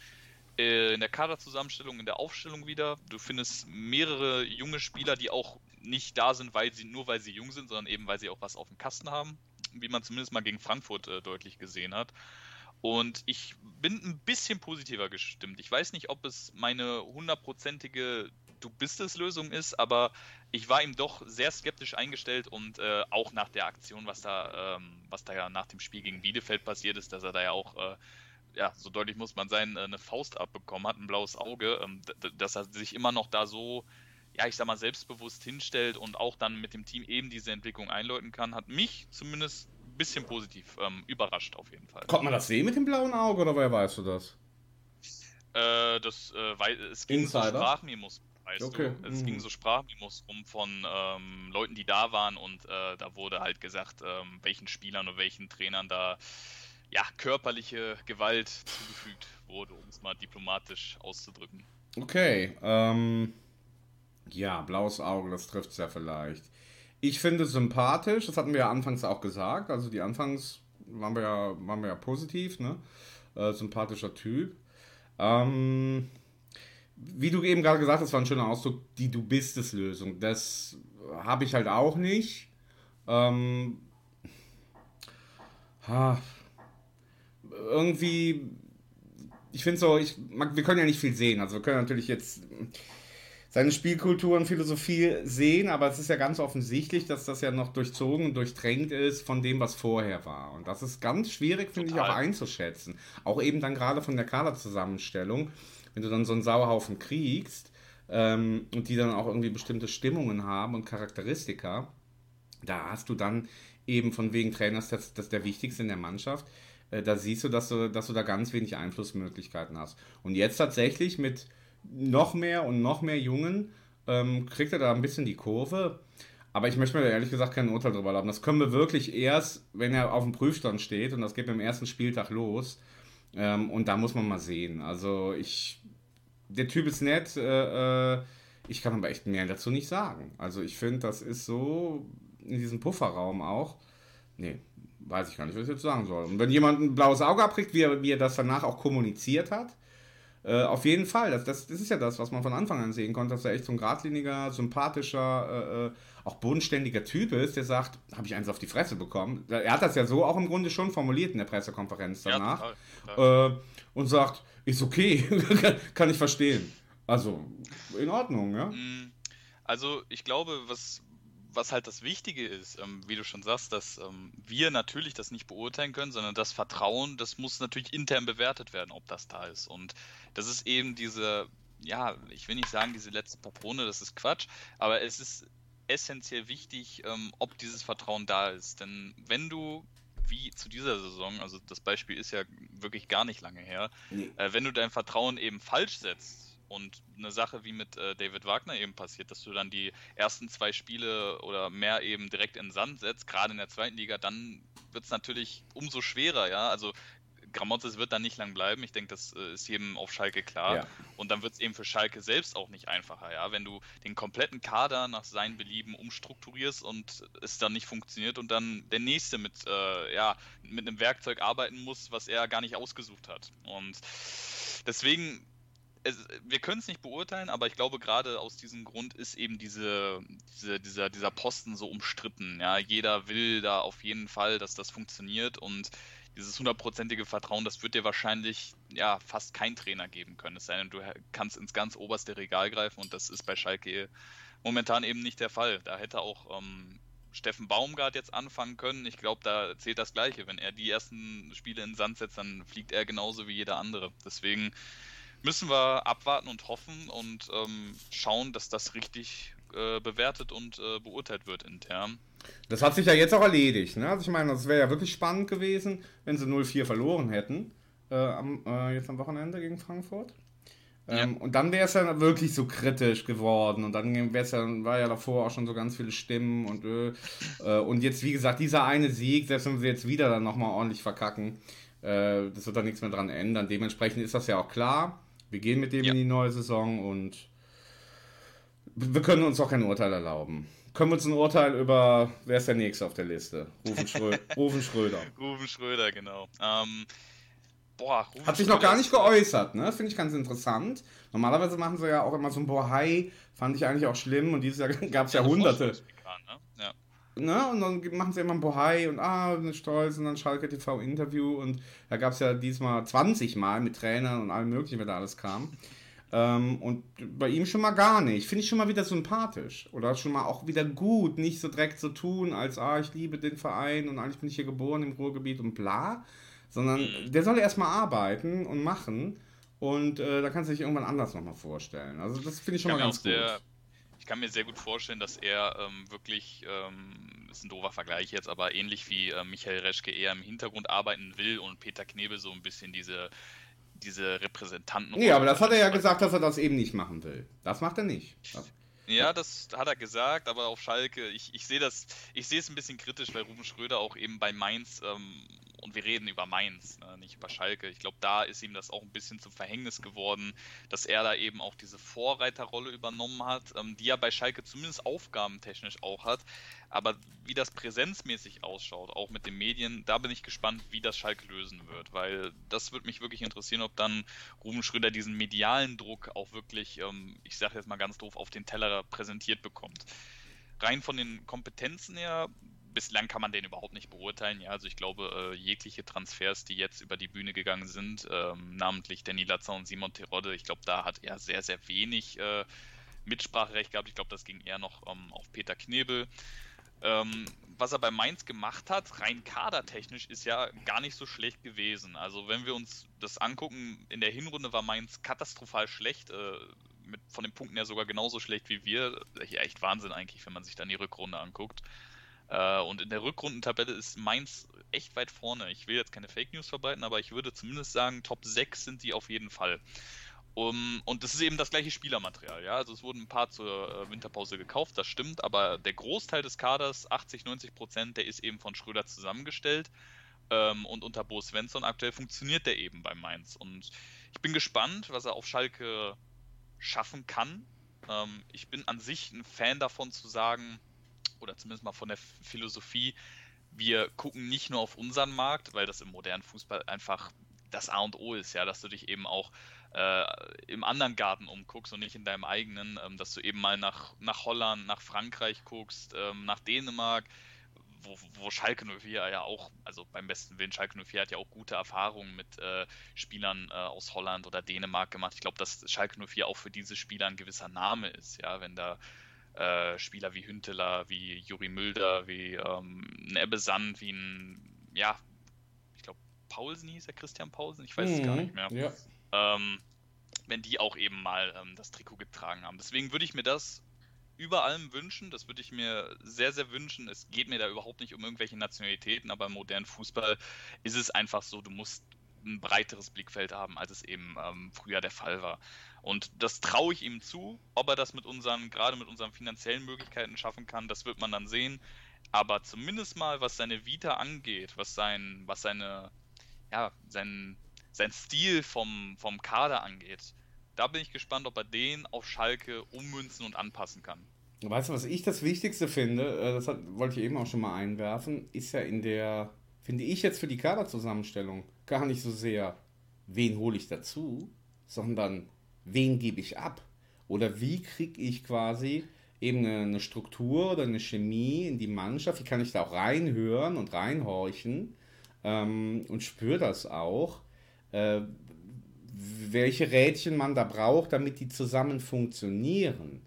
äh, in der Kaderzusammenstellung, in der Aufstellung wieder. Du findest mehrere junge Spieler, die auch nicht da sind, weil sie nur weil sie jung sind, sondern eben weil sie auch was auf dem Kasten haben wie man zumindest mal gegen Frankfurt äh, deutlich gesehen hat. Und ich bin ein bisschen positiver gestimmt. Ich weiß nicht, ob es meine hundertprozentige Du bist es Lösung ist, aber ich war ihm doch sehr skeptisch eingestellt und äh, auch nach der Aktion, was da, ähm, was da ja nach dem Spiel gegen Bielefeld passiert ist, dass er da ja auch, äh, ja, so deutlich muss man sein, äh, eine Faust abbekommen hat, ein blaues Auge, ähm, dass er sich immer noch da so ja, ich sag mal, selbstbewusst hinstellt und auch dann mit dem Team eben diese Entwicklung einläuten kann, hat mich zumindest ein bisschen positiv ähm, überrascht auf jeden Fall. Kommt man das sehen mit dem blauen Auge oder woher weißt du das? Äh, das, äh, weil es ging Insider? so Sprachmemos, weißt okay. du. Es mhm. ging so Sprachmemos rum von ähm, Leuten, die da waren und äh, da wurde halt gesagt, ähm, welchen Spielern und welchen Trainern da ja, körperliche Gewalt zugefügt wurde, um es mal diplomatisch auszudrücken. Okay, ähm, ja, blaues Auge, das trifft es ja vielleicht. Ich finde es sympathisch, das hatten wir ja anfangs auch gesagt. Also die Anfangs waren wir ja, waren wir ja positiv, ne? Äh, sympathischer Typ. Ähm, wie du eben gerade gesagt hast, war ein schöner Ausdruck, die Du bist es Lösung. Das habe ich halt auch nicht. Ähm, ha, irgendwie, ich finde so, ich, wir können ja nicht viel sehen. Also wir können natürlich jetzt seine Spielkultur und Philosophie sehen, aber es ist ja ganz offensichtlich, dass das ja noch durchzogen und durchdrängt ist von dem, was vorher war. Und das ist ganz schwierig, finde ich, auch einzuschätzen. Auch eben dann gerade von der Kaderzusammenstellung, wenn du dann so einen Sauerhaufen kriegst ähm, und die dann auch irgendwie bestimmte Stimmungen haben und Charakteristika, da hast du dann eben von wegen Trainers, das, das der Wichtigste in der Mannschaft, äh, da siehst du dass, du, dass du da ganz wenig Einflussmöglichkeiten hast. Und jetzt tatsächlich mit noch mehr und noch mehr Jungen ähm, kriegt er da ein bisschen die Kurve. Aber ich möchte mir ehrlich gesagt kein Urteil darüber haben. Das können wir wirklich erst, wenn er auf dem Prüfstand steht und das geht beim ersten Spieltag los. Ähm, und da muss man mal sehen. Also ich, der Typ ist nett. Äh, äh, ich kann aber echt mehr dazu nicht sagen. Also ich finde, das ist so in diesem Pufferraum auch. Nee, weiß ich gar nicht, was ich jetzt sagen soll. Und wenn jemand ein blaues Auge abkriegt, wie er, wie er das danach auch kommuniziert hat, äh, auf jeden Fall, das, das, das ist ja das, was man von Anfang an sehen konnte, dass er echt so ein geradliniger, sympathischer, äh, äh auch bodenständiger Typ ist, der sagt, habe ich eins auf die Fresse bekommen. Er hat das ja so auch im Grunde schon formuliert in der Pressekonferenz danach. Ja, total, total. Äh, und sagt, ist okay, kann ich verstehen. Also, in Ordnung, ja. Mm, also, ich glaube, was, was halt das Wichtige ist, ähm, wie du schon sagst, dass ähm, wir natürlich das nicht beurteilen können, sondern das Vertrauen, das muss natürlich intern bewertet werden, ob das da ist. Und das ist eben diese, ja, ich will nicht sagen, diese letzte Patrone, das ist Quatsch, aber es ist essentiell wichtig, ähm, ob dieses Vertrauen da ist. Denn wenn du wie zu dieser Saison, also das Beispiel ist ja wirklich gar nicht lange her, nee. äh, wenn du dein Vertrauen eben falsch setzt, und eine Sache wie mit äh, David Wagner eben passiert, dass du dann die ersten zwei Spiele oder mehr eben direkt in den Sand setzt, gerade in der zweiten Liga, dann wird es natürlich umso schwerer, ja. Also Gramotzes wird dann nicht lang bleiben. Ich denke, das äh, ist jedem auf Schalke klar. Ja. Und dann wird es eben für Schalke selbst auch nicht einfacher, ja. Wenn du den kompletten Kader nach seinen Belieben umstrukturierst und es dann nicht funktioniert und dann der nächste mit, äh, ja, mit einem Werkzeug arbeiten muss, was er gar nicht ausgesucht hat. Und deswegen es, wir können es nicht beurteilen, aber ich glaube, gerade aus diesem Grund ist eben diese, diese, dieser, dieser Posten so umstritten. Ja, jeder will da auf jeden Fall, dass das funktioniert und dieses hundertprozentige Vertrauen, das wird dir wahrscheinlich ja fast kein Trainer geben können. Es sei denn, du kannst ins ganz oberste Regal greifen und das ist bei Schalke momentan eben nicht der Fall. Da hätte auch ähm, Steffen Baumgart jetzt anfangen können. Ich glaube, da zählt das Gleiche. Wenn er die ersten Spiele in den Sand setzt, dann fliegt er genauso wie jeder andere. Deswegen müssen wir abwarten und hoffen und ähm, schauen, dass das richtig äh, bewertet und äh, beurteilt wird intern. Das hat sich ja jetzt auch erledigt. Ne? Also ich meine, das wäre ja wirklich spannend gewesen, wenn sie 0-4 verloren hätten. Äh, am, äh, jetzt am Wochenende gegen Frankfurt. Ähm, ja. Und dann wäre es ja wirklich so kritisch geworden. Und dann wär's ja, war ja davor auch schon so ganz viele Stimmen und äh, äh, und jetzt, wie gesagt, dieser eine Sieg, selbst wenn wir jetzt wieder dann nochmal ordentlich verkacken, äh, das wird da nichts mehr dran ändern. Dementsprechend ist das ja auch klar. Wir gehen mit dem ja. in die neue Saison und wir können uns auch kein Urteil erlauben. Können wir uns ein Urteil über, wer ist der Nächste auf der Liste? Rufen, Schrö Rufen Schröder. Rufen Schröder, genau. Ähm, boah, Rufen Hat sich noch gar nicht geäußert, ne? Finde ich ganz interessant. Normalerweise machen sie ja auch immer so ein Bohai, fand ich eigentlich auch schlimm und dieses Jahr gab es ja, hunderte. Ne? Und dann machen sie immer ein Bohai und ah, eine Stolz und dann Schalke TV Interview und da gab es ja diesmal 20 Mal mit Trainern und allem möglichen, wenn da alles kam. Ähm, und bei ihm schon mal gar nicht. Finde ich schon mal wieder sympathisch. Oder schon mal auch wieder gut, nicht so direkt so tun, als ah, ich liebe den Verein und eigentlich bin ich hier geboren im Ruhrgebiet und bla. Sondern mhm. der soll erstmal arbeiten und machen. Und äh, da kannst du dich irgendwann anders nochmal vorstellen. Also das finde ich schon mal ganz gut. Ich kann mir sehr gut vorstellen, dass er ähm, wirklich, ähm, ist ein doofer Vergleich jetzt, aber ähnlich wie äh, Michael Reschke eher im Hintergrund arbeiten will und Peter Knebel so ein bisschen diese diese Repräsentanten. Nee, aber das hat er ja gesagt, dass er das eben nicht machen will. Das macht er nicht. Das ja, das hat er gesagt, aber auf Schalke, ich, ich sehe das, ich sehe es ein bisschen kritisch, weil Ruben Schröder auch eben bei Mainz ähm, und wir reden über Mainz, ne, nicht über Schalke. Ich glaube, da ist ihm das auch ein bisschen zum Verhängnis geworden, dass er da eben auch diese Vorreiterrolle übernommen hat, ähm, die er bei Schalke zumindest aufgabentechnisch auch hat. Aber wie das präsenzmäßig ausschaut, auch mit den Medien, da bin ich gespannt, wie das Schalke lösen wird, weil das würde mich wirklich interessieren, ob dann Ruben Schröder diesen medialen Druck auch wirklich, ähm, ich sage jetzt mal ganz doof, auf den Teller präsentiert bekommt. Rein von den Kompetenzen her bislang kann man den überhaupt nicht beurteilen. Ja, also ich glaube, äh, jegliche Transfers, die jetzt über die Bühne gegangen sind, ähm, namentlich Danny Latzer und Simon Terodde, ich glaube, da hat er sehr, sehr wenig äh, Mitspracherecht gehabt. Ich glaube, das ging eher noch ähm, auf Peter Knebel. Ähm, was er bei Mainz gemacht hat, rein kadertechnisch, ist ja gar nicht so schlecht gewesen. Also wenn wir uns das angucken, in der Hinrunde war Mainz katastrophal schlecht, äh, mit, von den Punkten her sogar genauso schlecht wie wir. Ja, echt Wahnsinn eigentlich, wenn man sich dann die Rückrunde anguckt. Äh, und in der Rückrundentabelle ist Mainz echt weit vorne. Ich will jetzt keine Fake News verbreiten, aber ich würde zumindest sagen, Top 6 sind die auf jeden Fall. Um, und das ist eben das gleiche Spielermaterial, ja. Also es wurden ein paar zur äh, Winterpause gekauft, das stimmt, aber der Großteil des Kaders, 80, 90 Prozent, der ist eben von Schröder zusammengestellt. Ähm, und unter Bo Svensson aktuell funktioniert der eben bei Mainz. Und ich bin gespannt, was er auf Schalke schaffen kann. Ähm, ich bin an sich ein Fan davon zu sagen, oder zumindest mal von der Philosophie, wir gucken nicht nur auf unseren Markt, weil das im modernen Fußball einfach das A und O ist, ja, dass du dich eben auch äh, im anderen Garten umguckst und nicht in deinem eigenen, ähm, dass du eben mal nach, nach Holland, nach Frankreich guckst, ähm, nach Dänemark, wo, wo Schalke 04 ja auch, also beim besten Willen, Schalke 04 hat ja auch gute Erfahrungen mit äh, Spielern äh, aus Holland oder Dänemark gemacht. Ich glaube, dass Schalke 04 auch für diese Spieler ein gewisser Name ist, ja, wenn da äh, Spieler wie Hünteler, wie Juri Mülder, wie ähm, ein Ebbe Sand, wie ein, ja, ich glaube, Paulsen hieß er, Christian Paulsen, ich weiß mhm, es gar mhm, nicht mehr. Ja. Ähm, wenn die auch eben mal ähm, das Trikot getragen haben. Deswegen würde ich mir das über allem wünschen, das würde ich mir sehr, sehr wünschen. Es geht mir da überhaupt nicht um irgendwelche Nationalitäten, aber im modernen Fußball ist es einfach so, du musst ein breiteres Blickfeld haben, als es eben ähm, früher der Fall war. Und das traue ich ihm zu. Ob er das mit unseren, gerade mit unseren finanziellen Möglichkeiten schaffen kann, das wird man dann sehen. Aber zumindest mal, was seine Vita angeht, was sein, was seine, ja, sein, sein Stil vom, vom Kader angeht, da bin ich gespannt, ob er den auf Schalke ummünzen und anpassen kann. Weißt du, was ich das Wichtigste finde, äh, das hat, wollte ich eben auch schon mal einwerfen, ist ja in der, finde ich jetzt für die Kaderzusammenstellung gar nicht so sehr, wen hole ich dazu, sondern wen gebe ich ab? Oder wie kriege ich quasi eben eine, eine, Struktur oder eine Chemie in die Mannschaft? Wie kann ich da auch reinhören und reinhorchen ähm, und spüre das auch? Äh, welche Rädchen man da braucht, damit die zusammen funktionieren.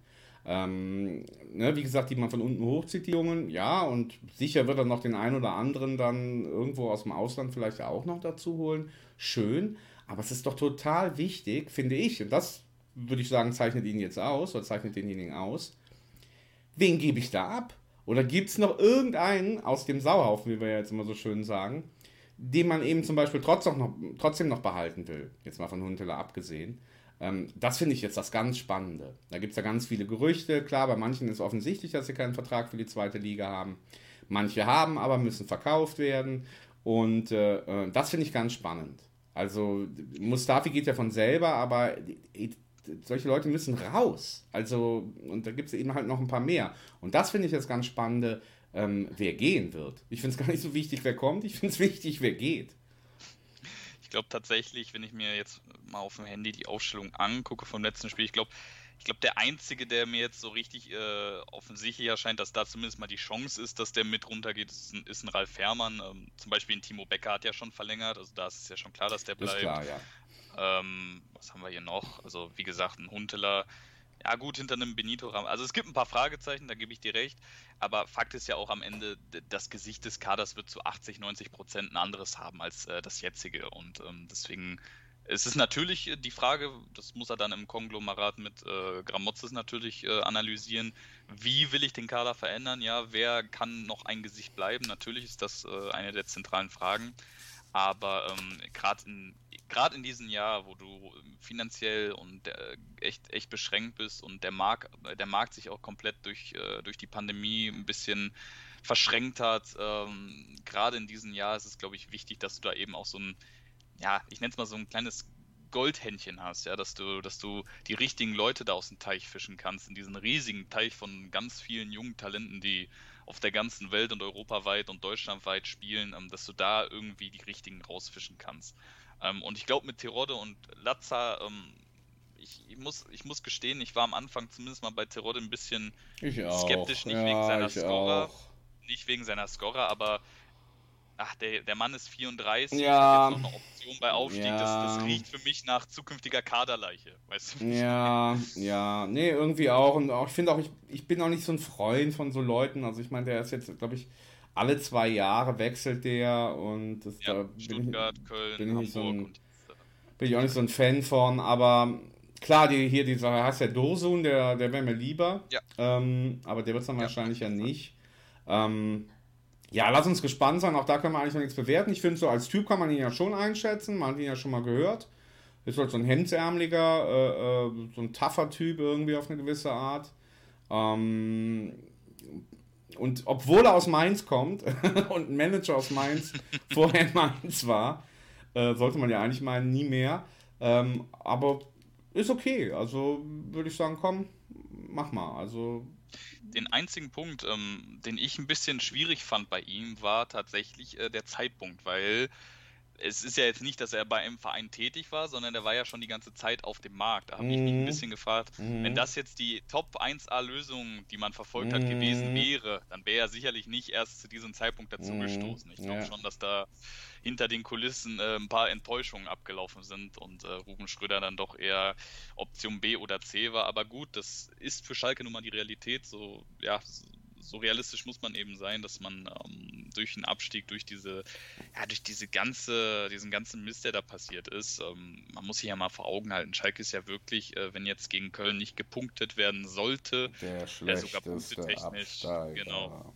Ähm, ne, wie gesagt, die man von unten hochzieht, die Jungen, ja, und sicher wird er noch den einen oder anderen dann irgendwo aus dem Ausland vielleicht auch noch dazu holen. Schön. Aber es ist doch total wichtig, finde ich, und das würde ich sagen, zeichnet ihn jetzt aus oder zeichnet denjenigen aus. Wen gebe ich da ab? Oder gibt es noch irgendeinen aus dem Sauhaufen, wie wir ja jetzt immer so schön sagen, den man eben zum Beispiel trotzdem noch, trotzdem noch behalten will? Jetzt mal von Huntela abgesehen. Ähm, das finde ich jetzt das ganz Spannende. Da gibt es ja ganz viele Gerüchte. Klar, bei manchen ist offensichtlich, dass sie keinen Vertrag für die zweite Liga haben. Manche haben, aber müssen verkauft werden. Und äh, äh das finde ich ganz spannend. Also Mustafi geht ja von selber, aber solche Leute müssen raus. Also, und da gibt es eben halt noch ein paar mehr. Und das finde ich das ganz Spannende, ähm, wer gehen wird. Ich finde es gar nicht so wichtig, wer kommt, ich finde es wichtig, wer geht. Ich glaube tatsächlich, wenn ich mir jetzt mal auf dem Handy die Aufstellung angucke vom letzten Spiel, ich glaube, ich glaube, der einzige, der mir jetzt so richtig äh, offensichtlich erscheint, dass da zumindest mal die Chance ist, dass der mit runtergeht, ist ein, ist ein Ralf Herrmann. Ähm, zum Beispiel ein Timo Becker hat ja schon verlängert, also da ist es ja schon klar, dass der bleibt. Ist klar, ja. Ähm, was haben wir hier noch? Also, wie gesagt, ein Hunteler. Ja, gut, hinter einem Benito-Rahmen. Also, es gibt ein paar Fragezeichen, da gebe ich dir recht. Aber Fakt ist ja auch am Ende, das Gesicht des Kaders wird zu 80, 90 Prozent ein anderes haben als äh, das jetzige. Und ähm, deswegen es ist natürlich die Frage, das muss er dann im Konglomerat mit äh, Gramozis natürlich äh, analysieren, wie will ich den Kader verändern? Ja, wer kann noch ein Gesicht bleiben? Natürlich ist das äh, eine der zentralen Fragen. Aber ähm, gerade in, gerade in diesem Jahr, wo du finanziell und äh, echt, echt beschränkt bist und der Markt, der Markt sich auch komplett durch, äh, durch die Pandemie ein bisschen verschränkt hat, ähm, gerade in diesem Jahr ist es, glaube ich, wichtig, dass du da eben auch so ein, ja, ich nenne es mal so ein kleines Goldhändchen hast, ja, dass du, dass du die richtigen Leute da aus dem Teich fischen kannst, in diesen riesigen Teich von ganz vielen jungen Talenten, die auf der ganzen Welt und europaweit und deutschlandweit spielen, ähm, dass du da irgendwie die richtigen rausfischen kannst. Ähm, und ich glaube, mit Terodde und Latza, ähm, ich, ich, muss, ich muss gestehen, ich war am Anfang zumindest mal bei Terodde ein bisschen skeptisch, nicht ja, wegen seiner Scorer, nicht wegen seiner Scorer, aber ach, der, der Mann ist 34, ja. jetzt noch eine Option bei Aufstieg, ja. das, das riecht für mich nach zukünftiger Kaderleiche, weißt du? Ja, ja, nee, irgendwie auch. Und auch, ich finde auch, ich, ich bin auch nicht so ein Freund von so Leuten. Also ich meine, der ist jetzt, glaube ich, alle zwei Jahre wechselt der und das, ja, da Stuttgart, bin ich, Köln, bin ich Hamburg so ein, bin ich auch nicht so ein Fan von, aber klar, die, hier dieser heißt der Dosun, der, der wäre mir lieber. Ja. Ähm, aber der wird es dann ja, wahrscheinlich ja nicht. Ähm, ja, lass uns gespannt sein. Auch da können wir eigentlich noch nichts bewerten. Ich finde, so als Typ kann man ihn ja schon einschätzen. Man hat ihn ja schon mal gehört. Ist halt so ein hemdsärmeliger, äh, äh, so ein tougher Typ irgendwie auf eine gewisse Art. Ähm, und obwohl er aus Mainz kommt und ein Manager aus Mainz vorher in Mainz war, äh, sollte man ja eigentlich meinen, nie mehr. Ähm, aber ist okay. Also würde ich sagen, komm, mach mal. Also den einzigen Punkt, ähm, den ich ein bisschen schwierig fand bei ihm, war tatsächlich äh, der Zeitpunkt, weil es ist ja jetzt nicht, dass er bei einem Verein tätig war, sondern er war ja schon die ganze Zeit auf dem Markt. Da habe ich mich ein mhm. bisschen gefragt, mhm. wenn das jetzt die Top 1A-Lösung, die man verfolgt hat, mhm. gewesen wäre, dann wäre er sicherlich nicht erst zu diesem Zeitpunkt dazu mhm. gestoßen. Ich glaube ja. schon, dass da hinter den Kulissen äh, ein paar Enttäuschungen abgelaufen sind und äh, Ruben Schröder dann doch eher Option B oder C war. Aber gut, das ist für Schalke nun mal die Realität. So, ja, so realistisch muss man eben sein, dass man ähm, durch den Abstieg, durch diese, ja, durch diese ganze, diesen ganzen Mist, der da passiert ist, ähm, man muss sich ja mal vor Augen halten. Schalke ist ja wirklich, äh, wenn jetzt gegen Köln nicht gepunktet werden sollte, der äh, sogar punktetechnisch, genau.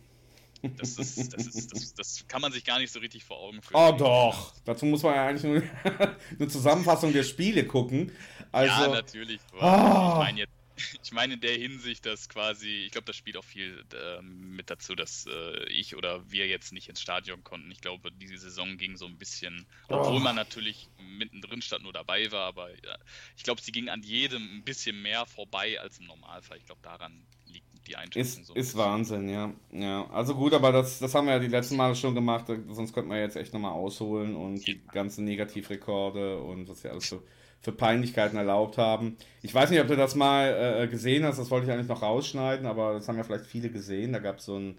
Das, ist, das, ist, das, das, kann man sich gar nicht so richtig vor Augen führen. Oh doch, dazu muss man ja eigentlich nur eine Zusammenfassung der Spiele gucken. Also, ja, natürlich. Oh. Ich meine jetzt ich meine in der Hinsicht, dass quasi, ich glaube, das spielt auch viel äh, mit dazu, dass äh, ich oder wir jetzt nicht ins Stadion konnten. Ich glaube, diese Saison ging so ein bisschen, obwohl oh. man natürlich mittendrin stand, nur dabei war, aber ja, ich glaube, sie ging an jedem ein bisschen mehr vorbei als im Normalfall. Ich glaube, daran liegt die Einschätzung. Ist, so ist Wahnsinn, ja. ja. Also gut, aber das, das haben wir ja die letzten Male schon gemacht, sonst könnten wir jetzt echt nochmal ausholen und die ganzen Negativrekorde und was ja alles so für Peinlichkeiten erlaubt haben. Ich weiß nicht, ob du das mal äh, gesehen hast, das wollte ich eigentlich noch rausschneiden, aber das haben ja vielleicht viele gesehen. Da gab so es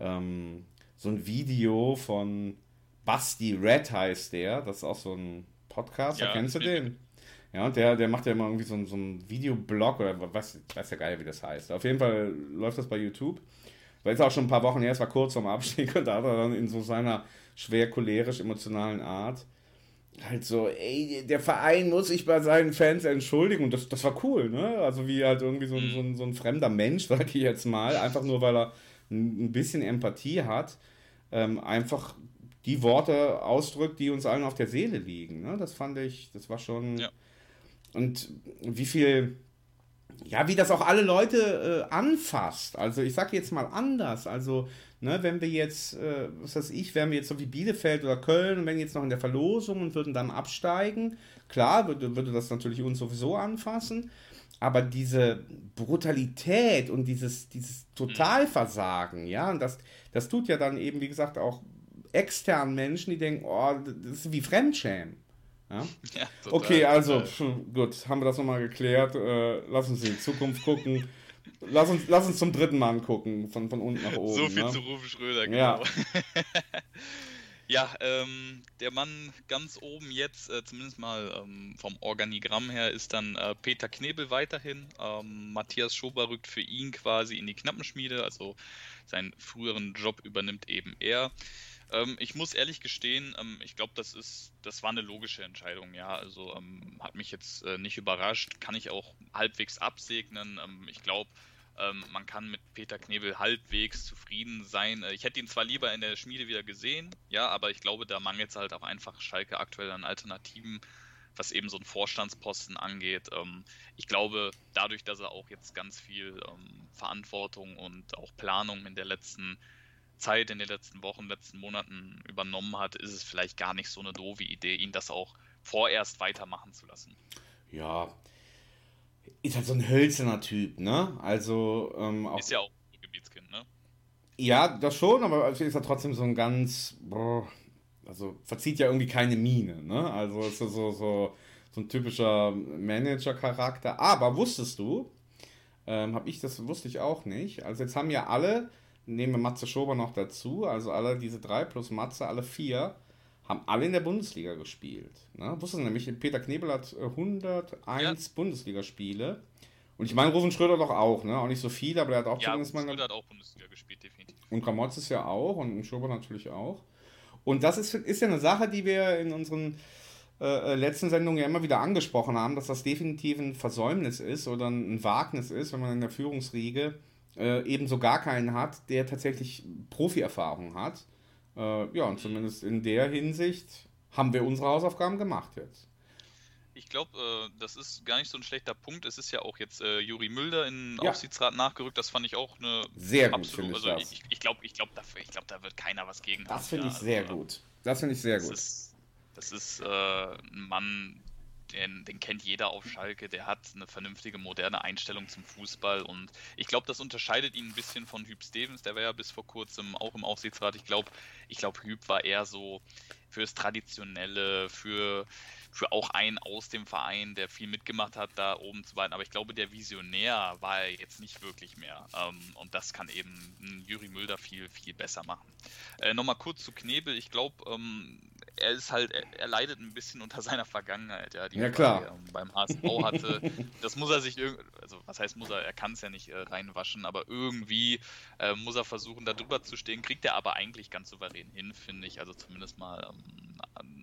ähm, so ein Video von Basti Red heißt der, das ist auch so ein Podcast, ja, kennst du den? Ja, und der, der macht ja immer irgendwie so, so einen Videoblog oder was, weiß ja geil, wie das heißt. Auf jeden Fall läuft das bei YouTube. Weil es auch schon ein paar Wochen her, es war kurz vorm Abstieg und da hat er dann in so seiner schwer cholerisch emotionalen Art halt so, ey, der Verein muss sich bei seinen Fans entschuldigen. Und das, das war cool, ne? Also wie halt irgendwie so, ein, so, ein, so ein fremder Mensch, sag ich jetzt mal, einfach nur weil er ein bisschen Empathie hat, ähm, einfach die Worte ausdrückt, die uns allen auf der Seele liegen. Ne? Das fand ich, das war schon. Ja. Und wie viel, ja, wie das auch alle Leute äh, anfasst. Also ich sag jetzt mal anders. Also, ne, wenn wir jetzt, äh, was weiß ich, wären wir jetzt so wie Bielefeld oder Köln und wenn jetzt noch in der Verlosung und würden dann absteigen, klar, würde, würde das natürlich uns sowieso anfassen. Aber diese Brutalität und dieses, dieses Totalversagen, ja, und das, das tut ja dann eben, wie gesagt, auch externen Menschen, die denken, oh, das ist wie Fremdschämen. Ja? ja okay, also gut, haben wir das nochmal geklärt. Äh, lass uns in Zukunft gucken. Lass uns, lass uns zum dritten Mann gucken, von, von unten nach oben. So viel ne? zu Rufe Schröder, genau. Ja, ja ähm, der Mann ganz oben jetzt, äh, zumindest mal ähm, vom Organigramm her, ist dann äh, Peter Knebel weiterhin. Ähm, Matthias Schober rückt für ihn quasi in die Knappenschmiede, also seinen früheren Job übernimmt eben er. Ähm, ich muss ehrlich gestehen, ähm, ich glaube, das ist, das war eine logische Entscheidung, ja. Also ähm, hat mich jetzt äh, nicht überrascht, kann ich auch halbwegs absegnen. Ich glaube, ähm, man kann mit Peter Knebel halbwegs zufrieden sein. Äh, ich hätte ihn zwar lieber in der Schmiede wieder gesehen, ja, aber ich glaube, da mangelt es halt auch einfach Schalke aktuell an Alternativen was eben so einen Vorstandsposten angeht. Ähm, ich glaube, dadurch, dass er auch jetzt ganz viel ähm, Verantwortung und auch Planung in der letzten Zeit in den letzten Wochen, letzten Monaten übernommen hat, ist es vielleicht gar nicht so eine doofe Idee, ihn das auch vorerst weitermachen zu lassen. Ja, ist halt so ein hölzerner Typ, ne? Also ähm, auch, ist ja auch ein Gebietskind, ne? Ja, das schon, aber ist er trotzdem so ein ganz, boah, also verzieht ja irgendwie keine Miene, ne? Also ist so so so, so ein typischer Manager-Charakter. Aber wusstest du? Ähm, habe ich das wusste ich auch nicht. Also jetzt haben ja alle nehmen wir Matze Schober noch dazu, also alle diese drei plus Matze, alle vier, haben alle in der Bundesliga gespielt. Ne? Wusstest du nämlich, Peter Knebel hat 101 äh, ja. Bundesligaspiele. Und ich meine, Rosen Schröder doch auch, ne? Auch nicht so viel, aber er hat auch ja, zumindest mal. Schröder hat auch Bundesliga gespielt, definitiv. Und Kramotz ist ja auch und Schober natürlich auch. Und das ist, ist ja eine Sache, die wir in unseren äh, äh, letzten Sendungen ja immer wieder angesprochen haben, dass das definitiv ein Versäumnis ist oder ein Wagnis ist, wenn man in der Führungsriege äh, ebenso gar keinen hat, der tatsächlich Profi-Erfahrung hat. Äh, ja, und zumindest in der Hinsicht haben wir unsere Hausaufgaben gemacht jetzt. Ich glaube, äh, das ist gar nicht so ein schlechter Punkt. Es ist ja auch jetzt äh, Juri Mülder in den ja. Aufsichtsrat nachgerückt. Das fand ich auch eine sehr gut. Absolut, also ich, ich, ich glaube, ich glaub, da, glaub, da wird keiner was gegen Das finde ich ja, sehr also, gut. Das finde ich sehr gut. Das ist äh, ein Mann, den, den, kennt jeder auf Schalke, der hat eine vernünftige, moderne Einstellung zum Fußball und ich glaube, das unterscheidet ihn ein bisschen von Hüb Stevens, der war ja bis vor kurzem auch im Aufsichtsrat. Ich glaube, ich glaube, Hüb war eher so fürs Traditionelle, für, für auch einen aus dem Verein, der viel mitgemacht hat, da oben zu beiden. Aber ich glaube, der Visionär war er jetzt nicht wirklich mehr. Ähm, und das kann eben Juri Mülder viel, viel besser machen. Äh, Nochmal kurz zu Knebel. Ich glaube, ähm, er ist halt, er, er, leidet ein bisschen unter seiner Vergangenheit, ja, die ja, klar. er beim HSV hatte. das muss er sich irgendwie, also was heißt muss er, er kann es ja nicht äh, reinwaschen, aber irgendwie äh, muss er versuchen, da drüber zu stehen, kriegt er aber eigentlich ganz souverän hin, finde ich. Also zumindest mal ähm,